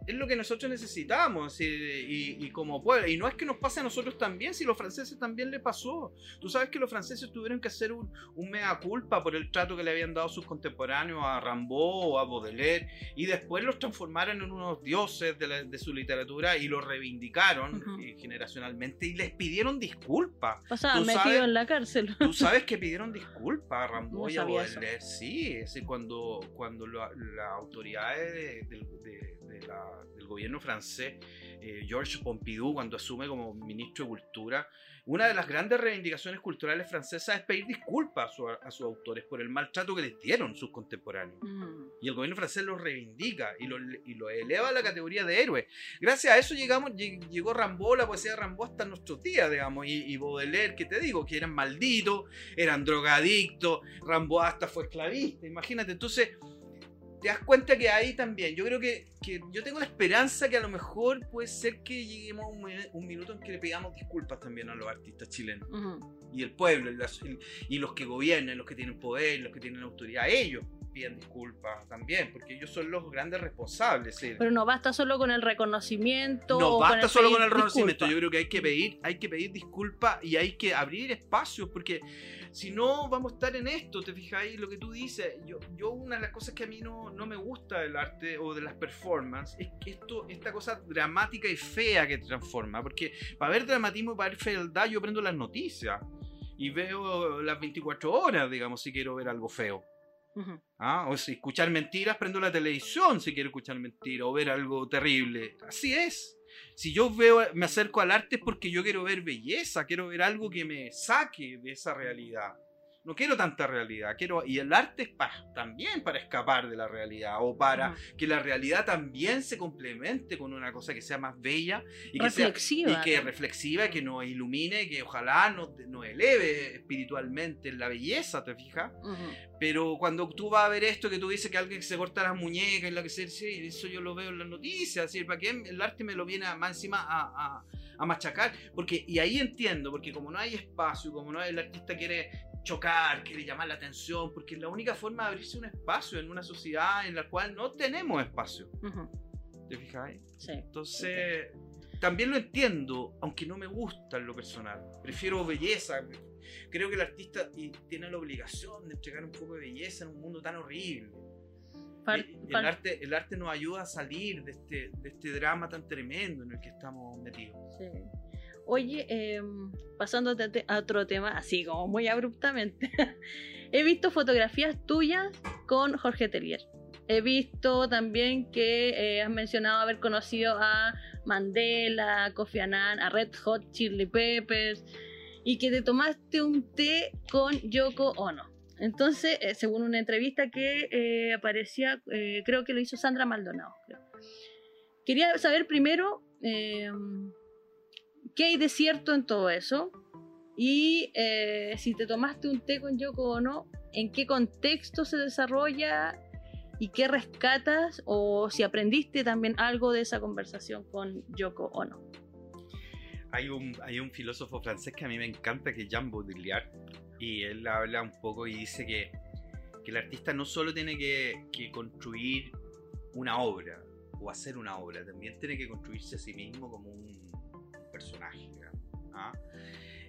es lo que nosotros necesitamos, y, y- y como pueblo. Y no es que nos pase a nosotros también, si a los franceses también le pasó. Tú sabes que los franceses tuvieron que hacer un, un mea culpa por el trato que le habían dado sus contemporáneos a Rimbaud o a Baudelaire, y después los transformaron en unos dioses de, la- de su literatura y los reivindicaron Ujú. eh, generacionalmente y les pidieron disculpas. Pasaba tú metido en la cárcel. Tú <laughs> sabes que pidieron disculpas a Rambo No y a sabía eso. Baudelaire. Sí, es decir, cuando, cuando la- las autoridades de- del, de- de la- del gobierno francés, eh, Georges Pompidou, cuando asume como ministro de Cultura, una de las grandes reivindicaciones culturales francesas es pedir disculpas a, su- a sus autores por el maltrato que les dieron sus contemporáneos. Mm. Y el gobierno francés los reivindica y los y lo eleva a la categoría de héroe. Gracias a eso llegamos, lleg- llegó Rambo, la poesía de Rambo hasta nuestros días, digamos. Y, y Baudelaire, que te digo, que eran malditos, eran drogadictos, Rambo hasta fue esclavista, imagínate. Entonces, te das cuenta que ahí también, yo creo que, que yo tengo la esperanza que a lo mejor puede ser que lleguemos a un, mi- un minuto en que le pidamos disculpas también a los artistas chilenos. Y el pueblo, y, las- y los que gobiernan, los que tienen poder, los que tienen autoridad, ellos piden disculpas también, porque ellos son los grandes responsables. ¿sí? Pero no basta solo con el reconocimiento. No o basta solo pedir con el reconocimiento, disculpas. yo creo que hay que pedir, hay que pedir disculpas y hay que abrir espacios, porque si no vamos a estar en esto, te ahí lo que tú dices. Yo, yo una de las cosas que a mí no, no me gusta del arte o de las performances es que esto, esta cosa dramática y fea que transforma, porque para ver dramatismo y para ver fealdad yo prendo las noticias y veo las 24 horas, digamos, si quiero ver algo feo. ¿Ah? O si escuchar mentiras, prendo la televisión si quiero escuchar mentiras o ver algo terrible. Así es. Si yo veo, me acerco al arte es porque yo quiero ver belleza, quiero ver algo que me saque de esa realidad. No quiero tanta realidad, quiero y el arte es también para escapar de la realidad o para que la realidad también se complemente con una cosa que sea más bella y que sea reflexiva. y que reflexiva, que nos ilumine, que ojalá nos, nos eleve espiritualmente en la belleza, ¿te fijas? Pero cuando tú vas a ver esto que tú dices que alguien se corta las muñecas y lo que sea, sí, eso yo lo veo en las noticias, así, ¿para qué el arte me lo viene a- más encima a, a- a machacar? Porque, y ahí entiendo, porque como no hay espacio, como no hay, el artista quiere chocar, quiere llamar la atención, porque es la única forma de abrirse un espacio en una sociedad en la cual no tenemos espacio, Ujú. ¿te fijas? Sí. Entonces, también lo entiendo, aunque no me gusta en lo personal. Prefiero belleza. Creo que el artista tiene la obligación de entregar un poco de belleza en un mundo tan horrible. Eh, el, arte, el arte nos ayuda a salir de este, de este drama tan tremendo en el que estamos metidos. Sí. Oye, em, pasando a otro tema, así como muy abruptamente, <laughs> he visto fotografías tuyas con Jorge Telier. He visto también que eh, has mencionado haber conocido a Mandela, a Kofi Annan, a Red Hot Chili Peppers y que te tomaste un té con Yoko Ono. Entonces, eh, según una entrevista que eh, aparecía, eh, creo que lo hizo Sandra Maldonado. Quería saber primero em, qué hay de cierto en todo eso y eh, si te tomaste un té con Yoko Ono, en qué contexto se desarrolla y qué rescatas o si aprendiste también algo de esa conversación con Yoko Ono. Hay un, hay un filósofo francés que a mí me encanta, que es Jean Baudrillard, y él habla un poco y dice que, que el artista no solo tiene que, que construir una obra o hacer una obra, también tiene que construirse a sí mismo como un personaje. ¿ah?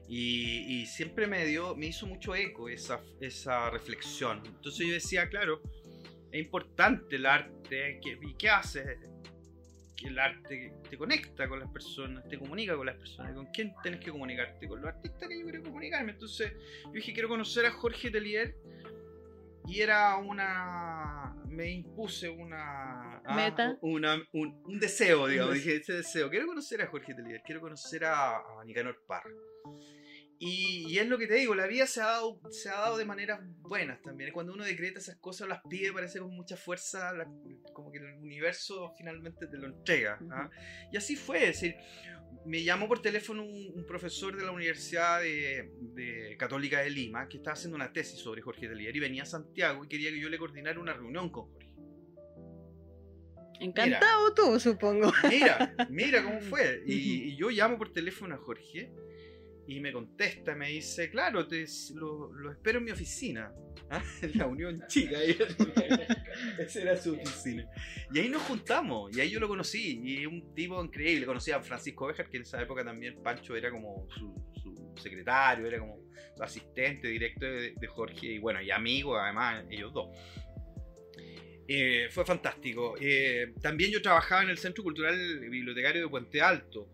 Y, siempre me dio, me hizo mucho eco esa, esa reflexión. Entonces yo decía, claro, es importante el arte, ¿qué- ¿y qué hace? que el arte te conecta con las personas, te comunica con las personas. ¿Con quién tenés que comunicarte? Con los artistas que yo quiero comunicarme. Entonces yo dije, quiero conocer a Jorge Telier. Y era una... Me impuse una... ah, Meta. una- un, un deseo, digamos. Dije, ese deseo. Quiero conocer a Jorge Telier. Quiero conocer a, a Nicanor Parra. Y, y es lo que te digo, la vida se ha, dado, se ha dado de maneras buenas también. Cuando uno decreta esas cosas, las pide, parece con mucha fuerza, la- como que el universo finalmente te lo entrega. ¿ah? Y así fue, es decir, me llamó por teléfono un, un profesor de la Universidad de, de Católica de Lima que estaba haciendo una tesis sobre Jorge Telier y venía a Santiago y quería que yo le coordinara una reunión con Jorge. Encantado tú, supongo. Mira, mira cómo <laughs> fue. Y, y yo llamo por teléfono a Jorge y me contesta, me dice, claro, te, lo, lo espero en mi oficina. <laughs> ¿Ah? La Unión Chica. <laughs> Esa era su oficina. Y ahí nos juntamos, y ahí yo lo conocí. Y un tipo increíble. Conocí a Francisco Bejar, que en esa época también Pancho era como su, secretario, era como su asistente directo de, de Jorge. Y bueno, y amigo, además, ellos dos. Eh, fue fantástico. Eh, también yo trabajaba en el Centro Cultural Bibliotecario de Puente Alto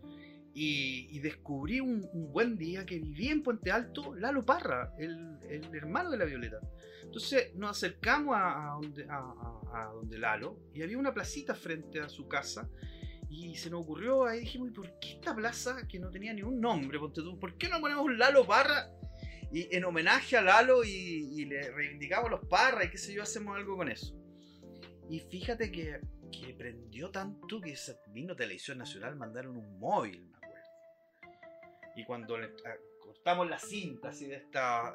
y, y descubrí un, un buen día que vivía en Puente Alto Lalo Parra, el, el hermano de la Violeta. Entonces nos acercamos a, a donde, a- a- donde Lalo y había una placita frente a su casa y se nos ocurrió ahí dijimos, ¿y por qué esta plaza que no tenía ni un nombre? ¿Por qué no ponemos Lalo Parra y en homenaje a Lalo y, y le reivindicamos los Parra y qué sé yo, hacemos algo con eso? Y fíjate que, que prendió tanto que vino Televisión Nacional mandaron un móvil. Y cuando le- ah, cortamos la cinta así de esta...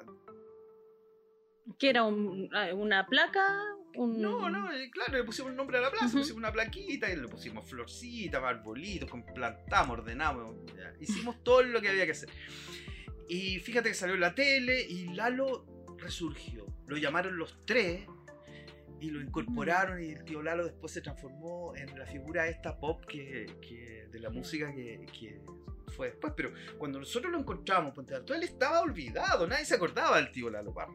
¿Qué era? un- ah, ¿Una placa? Un... No, no, eh, claro, le pusimos el nombre a la plaza, Ujú. pusimos una plaquita y le pusimos florcitas, arbolitos, plantamos, ordenamos, hicimos todo lo que había que hacer. Y fíjate que salió en la tele y Lalo resurgió. Lo llamaron los tres y lo incorporaron y el tío Lalo después se transformó en la figura esta pop que, que- de la música que, que fue después. Pero cuando nosotros lo encontramos, Ponte Alto, él estaba olvidado, nadie se acordaba del tío Lalo Parra.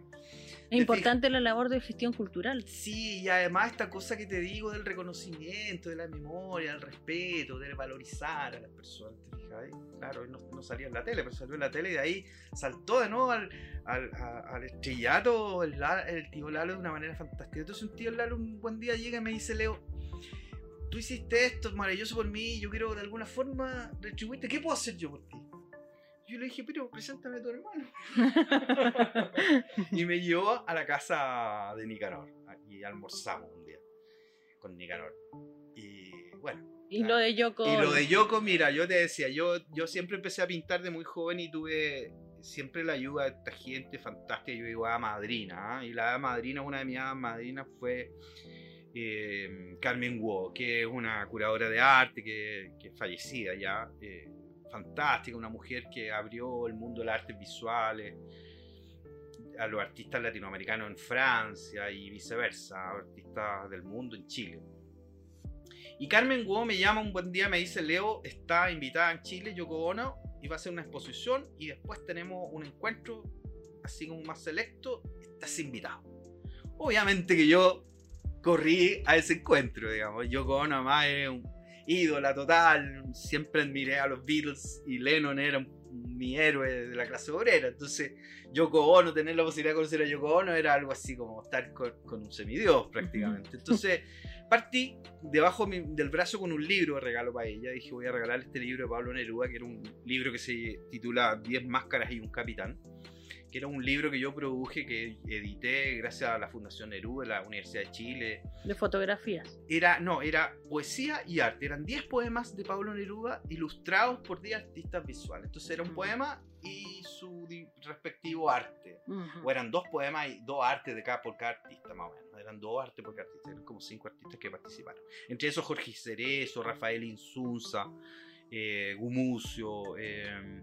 Es importante la labor de gestión cultural. Sí, y además esta cosa que te digo del reconocimiento, de la memoria, del respeto, de valorizar a las personas, ¿te fijas? Claro, no, no salía en la tele, pero salió en la tele y de ahí saltó de nuevo al, al, a- al estrellato el, La- el tío Lalo de una manera fantástica. Entonces un tío Lalo un buen día llega y me dice, Leo, tú hiciste esto maravilloso por mí, yo quiero de alguna forma retribuirte, ¿qué puedo hacer yo por ti? Yo le dije, pero preséntame a tu hermano. <laughs> y me llevó a la casa de Nicanor. Y almorzamos un día con Nicanor. Y bueno. Y lo de Yoko. Y lo de Yoko, mira, yo te decía, yo, yo siempre empecé a pintar de muy joven y tuve siempre la ayuda de esta gente fantástica. Yo digo, a madrina. ¿ah? Y la madrina, una de mis madrinas fue eh, Carmen Wu, que es una curadora de arte que, que fallecida ya. Eh, fantástica, una mujer que abrió el mundo de las artes visuales a los artistas latinoamericanos en Francia y viceversa, artistas del mundo en Chile. Y Carmen Wu me llama un buen día, me dice, Leo está invitada en Chile, Yoko Ono, y va a hacer una exposición y después tenemos un encuentro así como más selecto, estás invitado. Obviamente que yo corrí a ese encuentro, digamos. Yoko Ono más es un ídola total, siempre admiré a los Beatles y Lennon era mi héroe de la clase obrera. Entonces, Yoko Ono, tener la posibilidad de conocer a Yoko Ono era algo así como estar con, con un semidios prácticamente. Entonces, partí debajo del brazo con un libro de regalo para ella. Dije, voy a regalar este libro de Pablo Neruda, que era un libro que se titula Diez máscaras y un capitán que era un libro que yo produje, que edité gracias a la Fundación Neruda, la Universidad de Chile. ¿De fotografías? Era, no, era poesía y arte. Eran 10 poemas de Pablo Neruda ilustrados por 10 artistas visuales. Entonces era un poema y su respectivo arte. O eran dos poemas y dos artes de cada por cada artista, más o menos. Eran dos artes por cada artista. Eran como cinco artistas que participaron. Entre esos Jorge Cerezo, Rafael Insunza, eh, Gumucio, eh,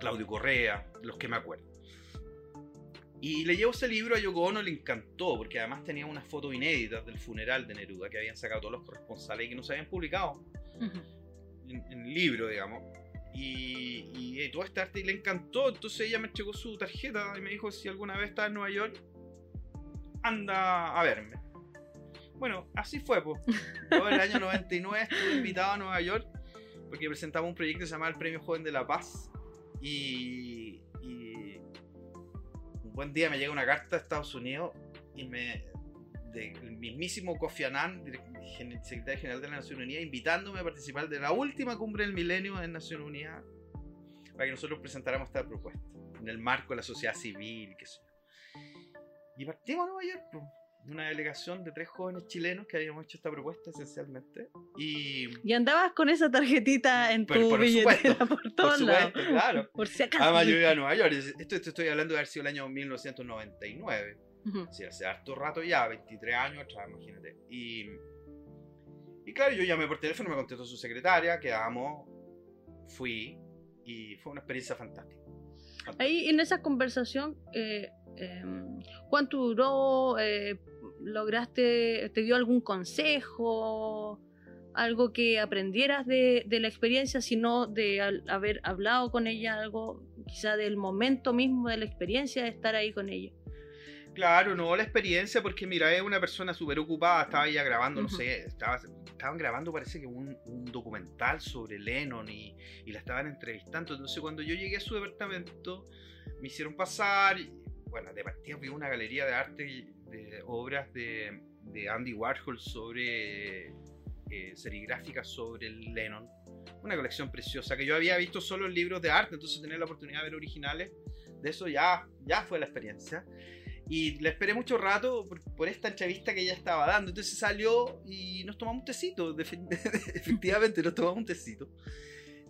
Claudio Correa, los que me acuerdo. Y le llevo ese libro a Yoko Ono, le encantó, porque además tenía unas fotos inéditas del funeral de Neruda que habían sacado todos los corresponsales y que no se habían publicado en, el libro, digamos. Y, y, todo este arte le encantó, entonces ella me entregó su tarjeta y me dijo si alguna vez estaba en Nueva York, anda a verme. Bueno, así fue, pues. <laughs> Yo en el año 99 estuve invitado a Nueva York porque presentaba un proyecto que se llamaba el Premio Joven de la Paz y, un buen día me llega una carta de Estados Unidos y me del mismísimo Kofi Annan, secretario general de la Nación Unida, invitándome a participar de la última cumbre del milenio en Nación Unida para que nosotros presentáramos esta propuesta en el marco de la sociedad civil, qué sé yo. Y partimos a Nueva York una delegación de tres jóvenes chilenos que habíamos hecho esta propuesta esencialmente. Y, y andabas con esa tarjetita en tu billetera por todos por lados. claro. Por si acaso. Además, yo iba a Nueva York. Esto, estoy hablando de haber sido el año 1999. Uh hace harto rato ya, 23 años atrás, imagínate. Y, y claro, yo llamé por teléfono, me contestó su secretaria, quedamos, fui y fue una experiencia fantástica. Ahí en esa conversación, eh, em, ¿cuánto duró? Eh, ¿Lograste, te dio algún consejo? Algo que aprendieras de, la experiencia, sino de haber hablado con ella, algo quizá del momento mismo de la experiencia de estar ahí con ella. Claro, no la experiencia, porque mira, es una persona súper ocupada, estaba ya grabando, no sé, estaban grabando parece que un, documental sobre Lennon y, y, la estaban entrevistando. Entonces cuando yo llegué a su departamento, me hicieron pasar, bueno, de partida vi una galería de arte de obras de, Andy Warhol sobre eh, serigráficas sobre Lennon. Una colección preciosa que yo había visto solo en libros de arte, entonces tener la oportunidad de ver originales, de eso ya, ya fue la experiencia. Y le esperé mucho rato por, esta entrevista que ella estaba dando. Entonces salió y nos tomamos un tecito. Efectivamente, <laughs> nos tomamos un tecito.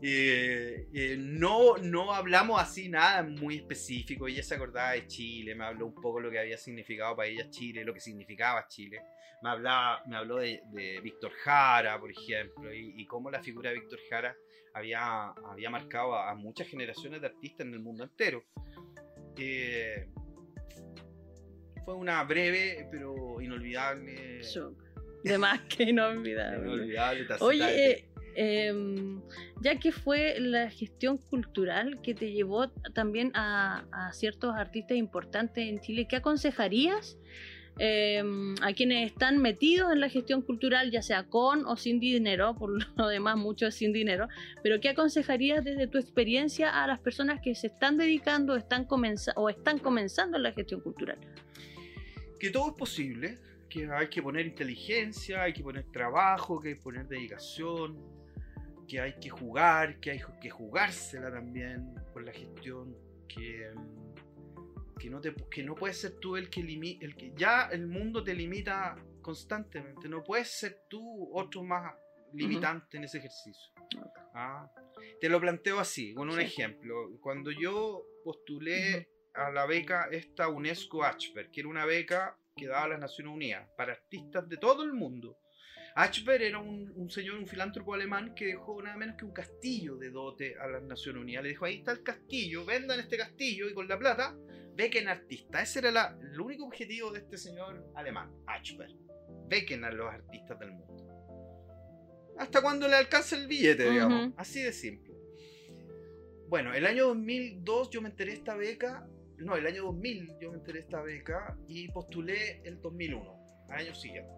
Eh, eh, no, no hablamos así nada muy específico. Ella se acordaba de Chile, me habló un poco lo que había significado para ella Chile, lo que significaba Chile. Me, hablaba, me habló de, Víctor Jara, por ejemplo, y, cómo la figura de Víctor Jara había, había marcado a, muchas generaciones de artistas en el mundo entero. Eh, fue una breve pero inolvidable. De más que inolvidable. inolvidable Oye, Em, ya que fue la gestión cultural que te llevó también a, ciertos artistas importantes en Chile, ¿qué aconsejarías em, a quienes están metidos en la gestión cultural, ya sea con o sin dinero, <laughs> por lo demás mucho sin dinero, pero qué aconsejarías desde tu experiencia a las personas que se están dedicando están o están comenzando en la gestión cultural? Que todo es posible, que hay que poner inteligencia, hay que poner trabajo, que hay que poner dedicación, que hay que jugar, que hay que jugársela también por la gestión, que, mm, que, no, te, que no puedes ser tú el que limita, el que ya el mundo te limita constantemente, no puedes ser tú otro más limitante en ese ejercicio. Ah, te lo planteo así, con un Sí. ejemplo. Cuando yo postulé a la beca esta UNESCO Ashberg, que era una beca que daba las Naciones Unidas para artistas de todo el mundo. Ashberg era un, un señor, un filántropo alemán que dejó nada menos que un castillo de dote a las Naciones Unidas. Le dijo, ahí está el castillo, vendan este castillo y con la plata bequen artistas. Ese era la- el único objetivo de este señor alemán, Ashberg. Bequen a los artistas del mundo. Hasta cuando le alcance el billete, digamos. Así de simple. Bueno, el año 2002 yo me enteré de esta beca. No, el año 2000 yo me enteré de esta beca y postulé el 2001, al año siguiente.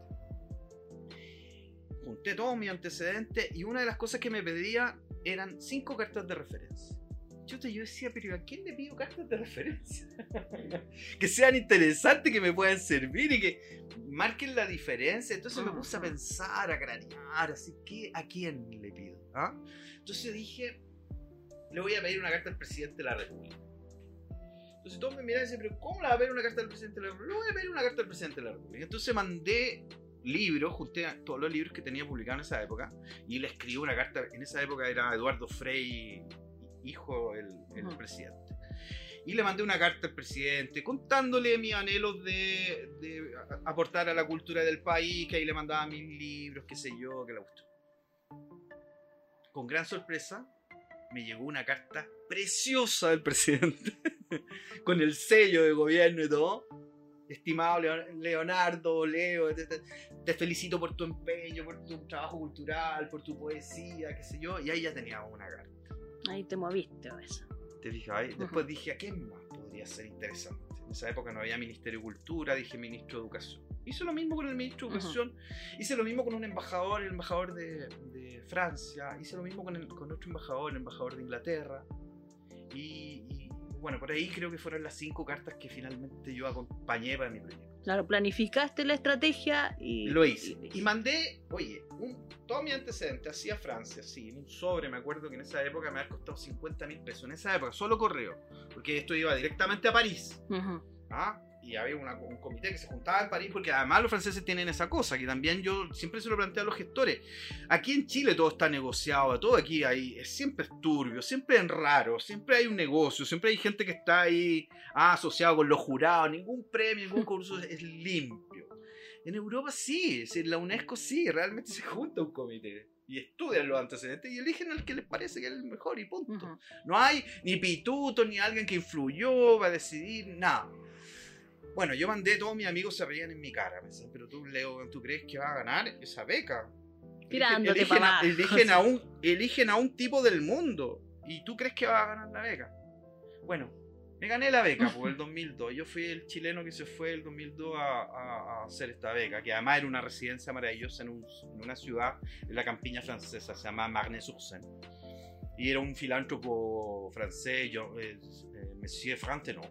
Junté todos mis antecedentes y una de las cosas que me pedía eran cinco cartas de referencia. Chuta, yo decía, pero ¿a quién le pido cartas de referencia? <laughs> que sean interesantes, que me puedan servir y que marquen la diferencia. Entonces me puse a pensar, a cranear, así que ¿a quién le pido? ¿Ah? Entonces dije, le voy a pedir una carta al presidente de la República. Entonces todos me miran y dicen, pero ¿cómo le va a pedir una carta al presidente de la República? Le voy a pedir una carta al presidente de la República. Entonces mandé libros, junté todos los libros que tenía publicados en esa época y le escribí una carta. En esa época era Eduardo Frei, hijo el, el Ujú. presidente. Y le mandé una carta al presidente contándole mis anhelos de, de a- aportar a la cultura del país, que ahí le mandaba mis libros, qué sé yo, que le gustó. Con gran sorpresa, me llegó una carta preciosa del presidente, <laughs> con el sello de gobierno y todo. Estimado Leon- Leonardo, Leo, te, te- felicito por tu empeño, por tu trabajo cultural, por tu poesía, qué sé yo. Y ahí ya teníamos una carta. Ahí te moviste eso. Te fijas ahí. Después dije, ¿a qué más podría ser interesante? En esa época no había Ministerio de Cultura, dije Ministro de Educación. Hice lo mismo con el Ministro de. Educación, hice lo mismo con un embajador, el embajador de, de Francia, hice lo mismo con, el- con otro embajador, el embajador de Inglaterra. Y, y, bueno, por ahí creo que fueron las cinco cartas que finalmente yo acompañé para mi proyecto. Claro, planificaste la estrategia y. Lo hice. y- Y mandé, oye, un, todo mi antecedente hacía Francia, sí, en un sobre, me acuerdo que en esa época me había costado 50 mil pesos. En esa época, solo correo. Porque esto iba directamente a París. Ujú. ¿ah? Y había una- un comité que se juntaba en París, porque además los franceses tienen esa cosa, que también yo siempre se lo planteo a los gestores. Aquí en Chile todo está negociado, todo aquí hay, es siempre es turbio, siempre es raro, siempre hay un negocio, siempre hay gente que está ahí ah, asociado con los jurados, ningún premio, ningún concurso es limpio. En Europa sí, decir, la UNESCO sí, realmente se junta un comité y estudian los antecedentes y eligen al que les parece que es el mejor y punto. Ujú. No hay ni pituto, ni alguien que influyó para decidir, nada. Bueno, yo mandé, todos mis amigos se reían en mi cara. Me decían, pero tú, Leo, ¿tú crees que va a ganar esa beca? Tirándote eligen, pa' a, abajo, eligen, a <laughs> un, eligen a un tipo del mundo. ¿Y tú crees que va a ganar la beca? Bueno, me gané la beca por el <laughs> 2002. Yo fui el chileno que se fue el 2002 a, a- a hacer esta beca, que además era una residencia maravillosa en, un- en una ciudad en la campiña francesa, se llama Marnay-sur-Seine. Y era un filántropo francés, yo, eh, eh, Monsieur Frantenon,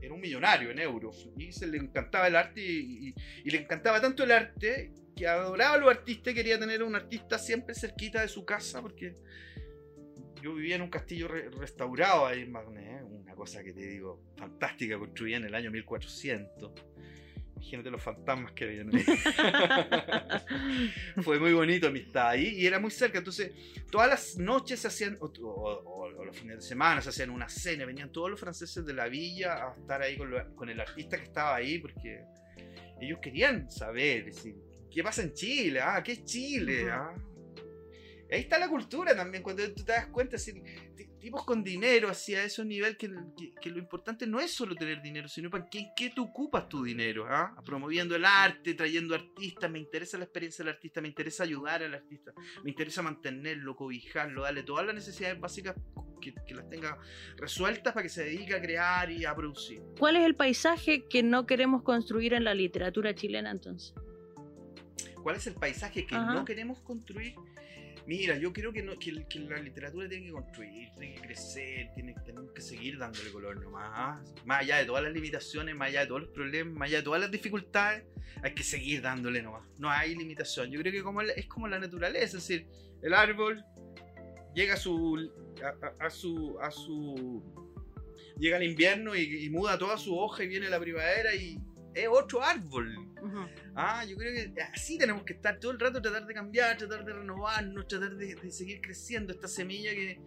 era un millonario en euros. Y se le encantaba el arte y, le encantaba tanto el arte que adoraba a los artistas y quería tener a un artista siempre cerquita de su casa porque yo vivía en un castillo re- restaurado ahí en ¿eh? una cosa que te digo, fantástica, construida en el año 1400. Imagínate los fantasmas que habían ahí. <laughs> Fue muy bonito mi estado ahí y era muy cerca. Entonces, todas las noches se hacían, o, o- o- o los fines de semana se hacían una cena. Venían todos los franceses de la villa a estar ahí con, lo- con el artista que estaba ahí porque ellos querían saber decir, qué pasa en Chile, ah, qué es Chile, ah. Ahí está la cultura también, cuando tú te das cuenta, ti- tipos con dinero, así a ese nivel, que, que- que lo importante no es solo tener dinero, sino para qué, qué tú ocupas tu dinero, ¿ah? promoviendo el arte, trayendo artistas, me interesa la experiencia del artista, me interesa ayudar al artista, me interesa mantenerlo, cobijarlo, darle todas las necesidades básicas que, que las tenga resueltas para que se dedique a crear y a producir. ¿Cuál es el paisaje que no queremos construir en la literatura chilena entonces? ¿Cuál es el paisaje que Ajá. no queremos construir? Mira, yo creo que, la literatura tiene que construir, tiene que crecer, tiene, tenemos que seguir dándole color nomás. Más allá de todas las limitaciones, más allá de todos los problemas, más allá de todas las dificultades, hay que seguir dándole nomás. No hay limitación. Yo creo que es como la naturaleza, es decir, el árbol llega a su. a su. a su. llega el invierno y, y muda toda su hoja y viene la primavera y es otro árbol. Ujú. Ah, yo creo que así tenemos que estar todo el rato, tratar de cambiar, tratar de renovarnos, tratar de, de seguir creciendo esta semilla que,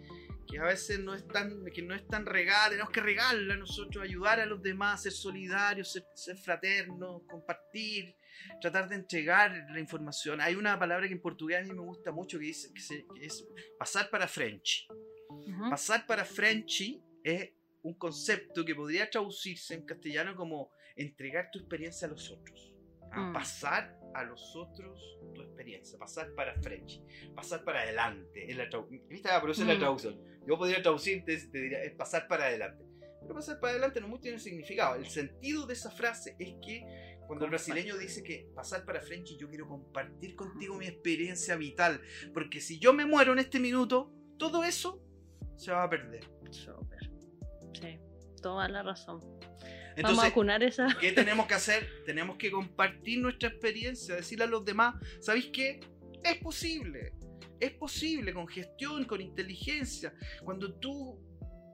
que a veces no es tan, que no es tan regada, tenemos que regarla nosotros, ayudar a los demás, ser solidarios, ser, ser fraternos, compartir, tratar de entregar la información. Hay una palabra que en portugués a mí me gusta mucho que dice que, se- que es pasar para French. Ujú. Pasar para Frenchy es un concepto que podría traducirse en castellano como entregar tu experiencia a los otros. ¿ah? Mm. Pasar a los otros tu experiencia. Pasar para Frenchy. Pasar para adelante. Es la ¿Viste? Ah, pero esa es la Mm. traducción. Yo podría traducir, te, te diría, es pasar para adelante. Pero pasar para adelante no mucho tiene significado. El sentido de esa frase es que cuando el brasileño dice que pasar para Frenchy, yo quiero compartir contigo mi experiencia vital. Porque si yo me muero en este minuto, todo eso se va a perder. Súper. Sí, toda la razón. Vamos a Entonces, vacunar esa. ¿qué tenemos que hacer? Tenemos que compartir nuestra experiencia, decirle a los demás, ¿sabéis qué? Es posible. Es posible con gestión, con inteligencia. Cuando tú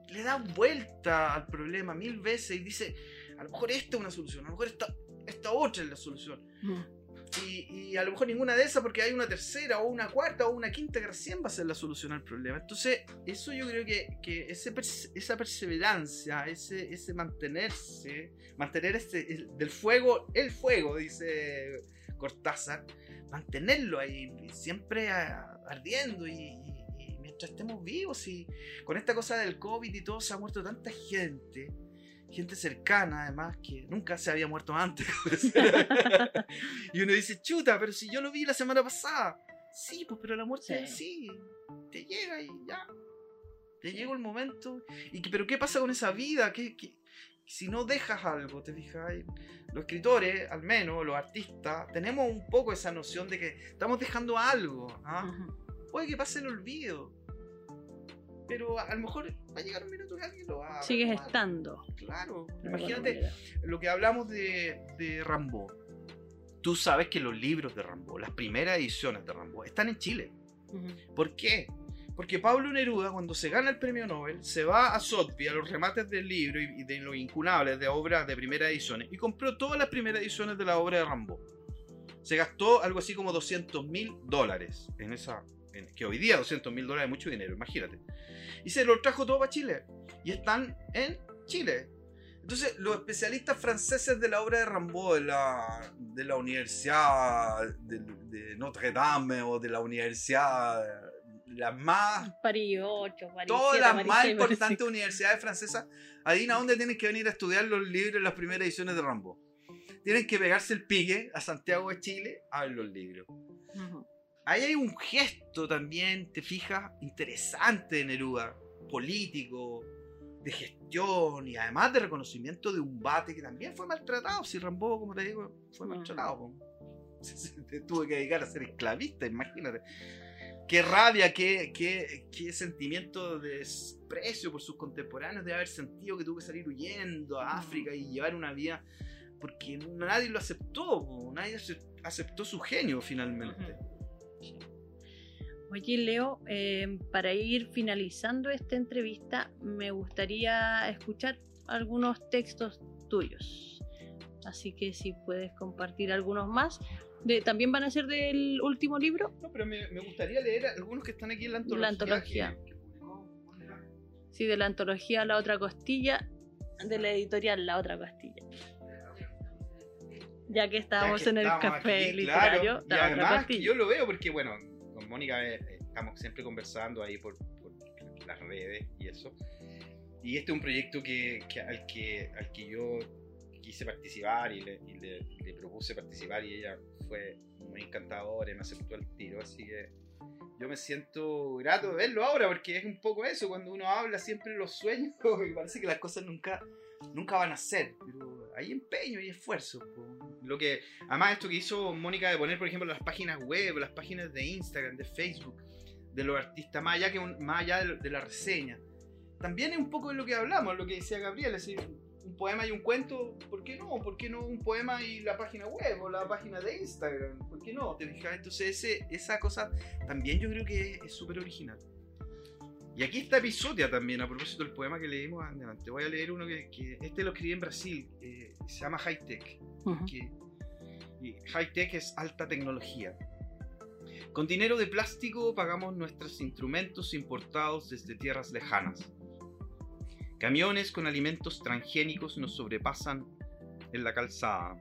le das vuelta al problema mil veces y dices, a lo mejor esta es una solución, a lo mejor esta, esta otra es la solución. Mm. Y, y a lo mejor ninguna de esas porque hay una tercera o una cuarta o una quinta que recién va a ser la solución al problema. Entonces, eso yo creo que, que ese esa perseverancia, ese, ese mantenerse, mantener este, el- del fuego, el fuego, dice Cortázar, mantenerlo ahí siempre ah, ardiendo y, y- y mientras estemos vivos y con esta cosa del COVID y todo se ha muerto tanta gente. Gente cercana, además, que nunca se había muerto antes. <laughs> y uno dice, chuta, pero si yo lo vi la semana pasada. Sí, pues, pero la muerte Sí. sí. Te llega y ya. Te llega el momento. Y que, pero ¿qué pasa con esa vida? ¿Qué, qué- Si no dejas algo, te fijas. Ay, Los escritores, al menos, los artistas, tenemos un poco esa noción de que estamos dejando algo. ¿ah? Ujú. Puede que pase el olvido. Pero a, lo mejor va a llegar un minuto que alguien lo va a. Sigues estando. Claro. de Imagínate lo que hablamos de, de Rambo. Tú sabes que los libros de Rambo, las primeras ediciones de Rambo, están en Chile. ¿Por qué? Porque Pablo Neruda, cuando se gana el premio Nobel, se va a Sotheby, a los remates del libro y y de los incunables de obras de primera ediciones, y compró todas las primeras ediciones de la obra de Rambo. Se gastó algo así como 200 mil dólares en esa. En- que hoy día 200 mil dólares es mucho dinero, imagínate. Y se lo trajo todo para Chile. Y están en Chile. Entonces, los especialistas franceses de la obra de Rambo, de la, de la Universidad de, de Notre Dame o de la Universidad, las más, París 8, París todas 7, las París más 6, París importantes 5. universidades francesas, adivina dónde tienen que venir a estudiar los libros, las primeras ediciones de Rambo. Tienen que pegarse el pique a Santiago de Chile a ver los libros. Ujú. Ahí hay un gesto también, te fijas, interesante de Neruda, político, de gestión y además de reconocimiento de un bate que también fue maltratado. Si Rambo, como te digo, fue Mm. maltratado. <laughs> Se- se- se tuvo que dedicar a ser esclavista, imagínate. Qué rabia, qué, qué, qué sentimiento de desprecio por sus contemporáneos de haber sentido que tuvo que salir huyendo a Mm. África y llevar una vida porque nadie lo aceptó, nadie acep- aceptó su genio finalmente. Oye, Leo, eh, para ir finalizando esta entrevista, me gustaría escuchar algunos textos tuyos. Así que si puedes compartir algunos más. De, ¿También van a ser del último libro? No, pero me, me gustaría leer algunos que están aquí en la antología. La antología. que- que publicó- ¿dónde era? Sí, de la antología La Otra Costilla, de la editorial La Otra Costilla. Ya que estábamos Ya que en el café aquí, literario, claro, y además yo lo veo porque, bueno, con Mónica eh, eh, estamos siempre conversando ahí por, por las redes y eso. Y este es un proyecto que, que- al, que, al que yo quise participar y, le, y le- le propuse participar y ella fue muy encantadora y me aceptó el tiro. Así que yo me siento grato de verlo ahora porque es un poco eso, cuando uno habla siempre los sueños <laughs> y parece que las cosas nunca, nunca van a ser, pero hay empeño y esfuerzo. Lo que, además esto que hizo Mónica de poner, por ejemplo, las páginas web, las páginas de Instagram, de Facebook, de los artistas, más allá, que más allá de, la reseña. También es un poco de lo que hablamos, lo que decía Gabriel, es decir, un poema y un cuento, ¿por qué no? ¿Por qué no un poema y la página web o la página de Instagram? ¿Por qué no? Entonces ese, esa cosa también yo creo que es súper original. Y aquí está Episodia también, a propósito del poema que leímos antes. Voy a leer uno que, que este lo escribí en Brasil, eh, se llama High Tech. Ujú. que- y high tech es alta tecnología. Con dinero de plástico pagamos nuestros instrumentos importados desde tierras lejanas. Camiones con alimentos transgénicos nos sobrepasan en la calzada.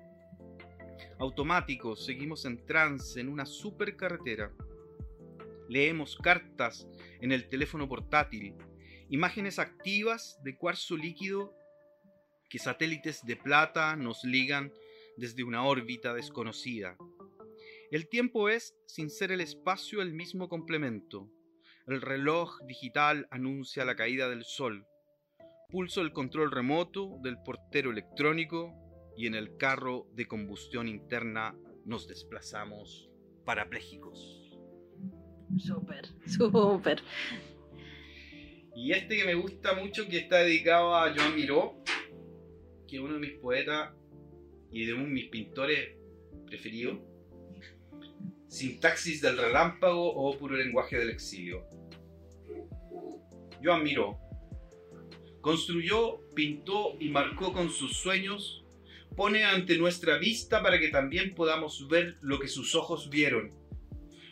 Automáticos, seguimos en trance en una supercarretera. Leemos cartas en el teléfono portátil, imágenes activas de cuarzo líquido que satélites de plata nos ligan desde una órbita desconocida. El tiempo es, sin ser el espacio, el mismo complemento. El reloj digital anuncia la caída del sol. Pulso el control remoto del portero electrónico y en el carro de combustión interna nos desplazamos parapléjicos. Súper, <laughs> súper. Y este que me gusta mucho, que está dedicado a Joan Miró, que es uno de mis poetas y de uno mis pintores preferidos. Sintaxis del relámpago o puro lenguaje del exilio. Joan Miró. Construyó, pintó y marcó con sus sueños, pone ante nuestra vista para que también podamos ver lo que sus ojos vieron,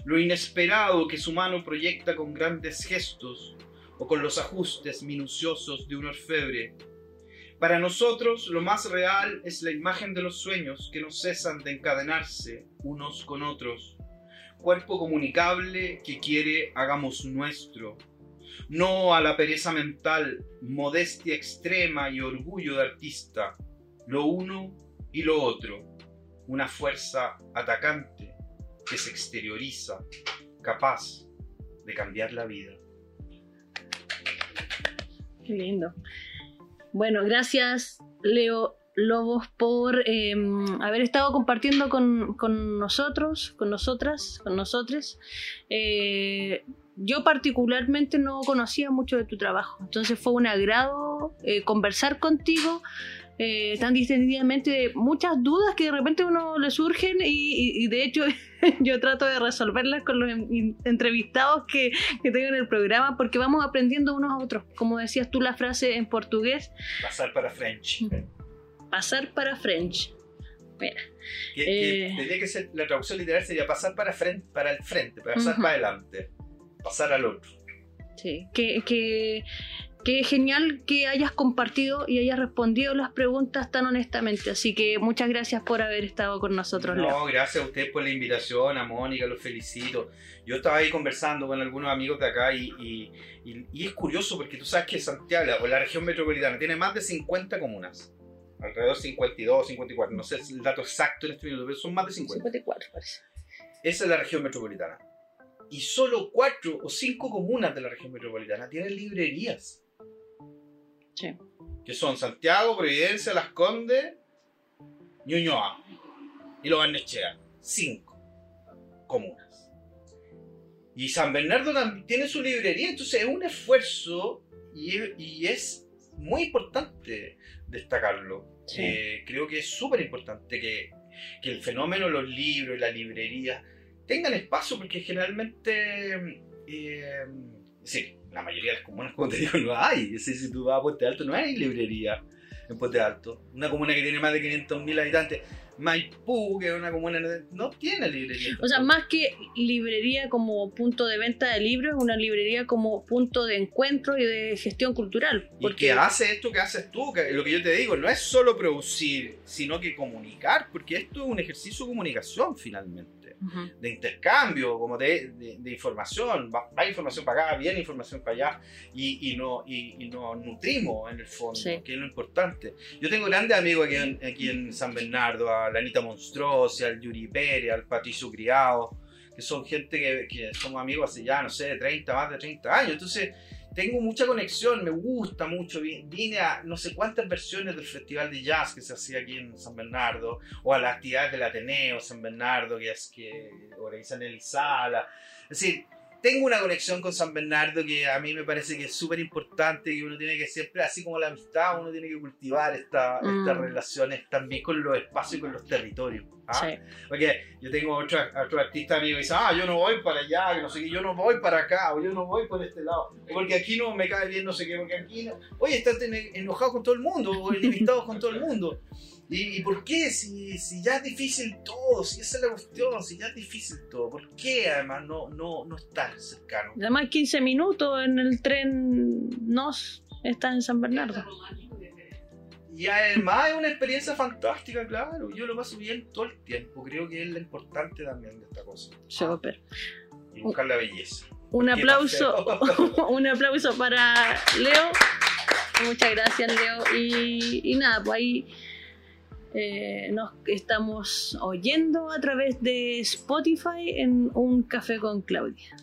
lo inesperado que su mano proyecta con grandes gestos, o con los ajustes minuciosos de un orfebre. Para nosotros lo más real es la imagen de los sueños que no cesan de encadenarse unos con otros. Cuerpo comunicable que quiere hagamos nuestro. No a la pereza mental, modestia extrema y orgullo de artista. Lo uno y lo otro. Una fuerza atacante que se exterioriza, capaz de cambiar la vida. Qué lindo. Bueno, gracias Leo Lobos por eh, haber estado compartiendo con, con nosotros, con nosotras, con nosotres. Eh, yo particularmente no conocía mucho de tu trabajo, entonces fue un agrado eh, conversar contigo eh, tan distendidamente muchas dudas que de repente uno le surgen y, y- y de hecho <laughs> yo trato de resolverlas con los en- entrevistados que, que tengo en el programa porque vamos aprendiendo unos a otros. Como decías tú la frase en portugués, Pasar para French. pasar para French. Que, que Eh. tendría que ser, la traducción literal sería pasar para, frente, para el frente, pasar para adelante, pasar al otro. Sí, que, que, que genial que hayas compartido y hayas respondido las preguntas tan honestamente. Así que muchas gracias por haber estado con nosotros, Leo. No, gracias a usted por la invitación, a Mónica, los felicito. Yo estaba ahí conversando con algunos amigos de acá y, y- y- y es curioso porque tú sabes que Santiago, o la región metropolitana, tiene más de 50 comunas. Alrededor de 52, 54, no sé el dato exacto en este minuto, pero son más de 50. 54 parece. Esa es la región metropolitana. Y solo cuatro o cinco comunas de la región metropolitana tienen librerías. Sí. Que son Santiago, Providencia, Las Condes, Ñuñoa y Lo Barnechea. Cinco comunas. Y San Bernardo también tiene su librería, entonces es un esfuerzo y es, y es muy importante destacarlo. Sí. Eh, creo que es súper importante que, que el fenómeno de los libros y la librería tengan espacio porque generalmente, eh, sí, la mayoría de las comunas, como te digo, no hay. Es decir, si tú vas a Puente Alto, no hay librería en Puente Alto. Una comuna que tiene más de 500.000 habitantes. Maipú, que es una comuna, no tiene librería. O sea, más que librería como punto de venta de libros, es una librería como punto de encuentro y de gestión cultural. Y Porque que hace esto que haces tú, que lo que yo te digo, no es solo producir, sino que comunicar, porque esto es un ejercicio de comunicación finalmente. Ujú. de intercambio, como de, de- de información. Va, va información para acá, viene información para allá y, y, no, y, y nos nutrimos en el fondo, Sí. que es lo importante. Yo tengo grandes amigos aquí en, aquí en San Bernardo, a la Anita al Yuri Pérez, al Patricio Criado, que son gente que, que somos amigos hace ya, no sé, 30, más de 30 años. Entonces, tengo mucha conexión, me gusta mucho. Vi- Vine a no sé cuántas versiones del Festival de Jazz que se hacía aquí en San Bernardo, o a las actividades del Ateneo San Bernardo que, es, que organizan el Sala. Es decir, tengo una conexión con San Bernardo que a mí me parece que es súper importante, que uno tiene que siempre, así como la amistad, uno tiene que cultivar esta- Mm. estas relaciones también con los espacios y con los territorios. ¿ah? Sí. Porque yo tengo otros otro artistas amigos que dicen, ah, yo no voy para allá, que no sé qué, yo no voy para acá, o yo no voy por este lado, porque aquí no me cae bien, no sé qué, porque aquí no. Oye, estás en- enojado con todo el mundo, o enemistado con todo el mundo. ¿Y, y por qué? Si, si ya es difícil todo, si esa es la cuestión, si ya es difícil todo, ¿por qué además no, no, no estar cercano? Además, 15 minutos en el tren NOS está en San Bernardo. Y además es una experiencia fantástica, claro. Yo lo paso bien todo el tiempo. Creo que es lo importante también de esta cosa. Súper. Y buscar la belleza. Un aplauso, <laughs> un aplauso para Leo. Muchas gracias, Leo. Y, y nada, pues ahí eh, nos estamos oyendo a través de Spotify en Un Café con Claudia.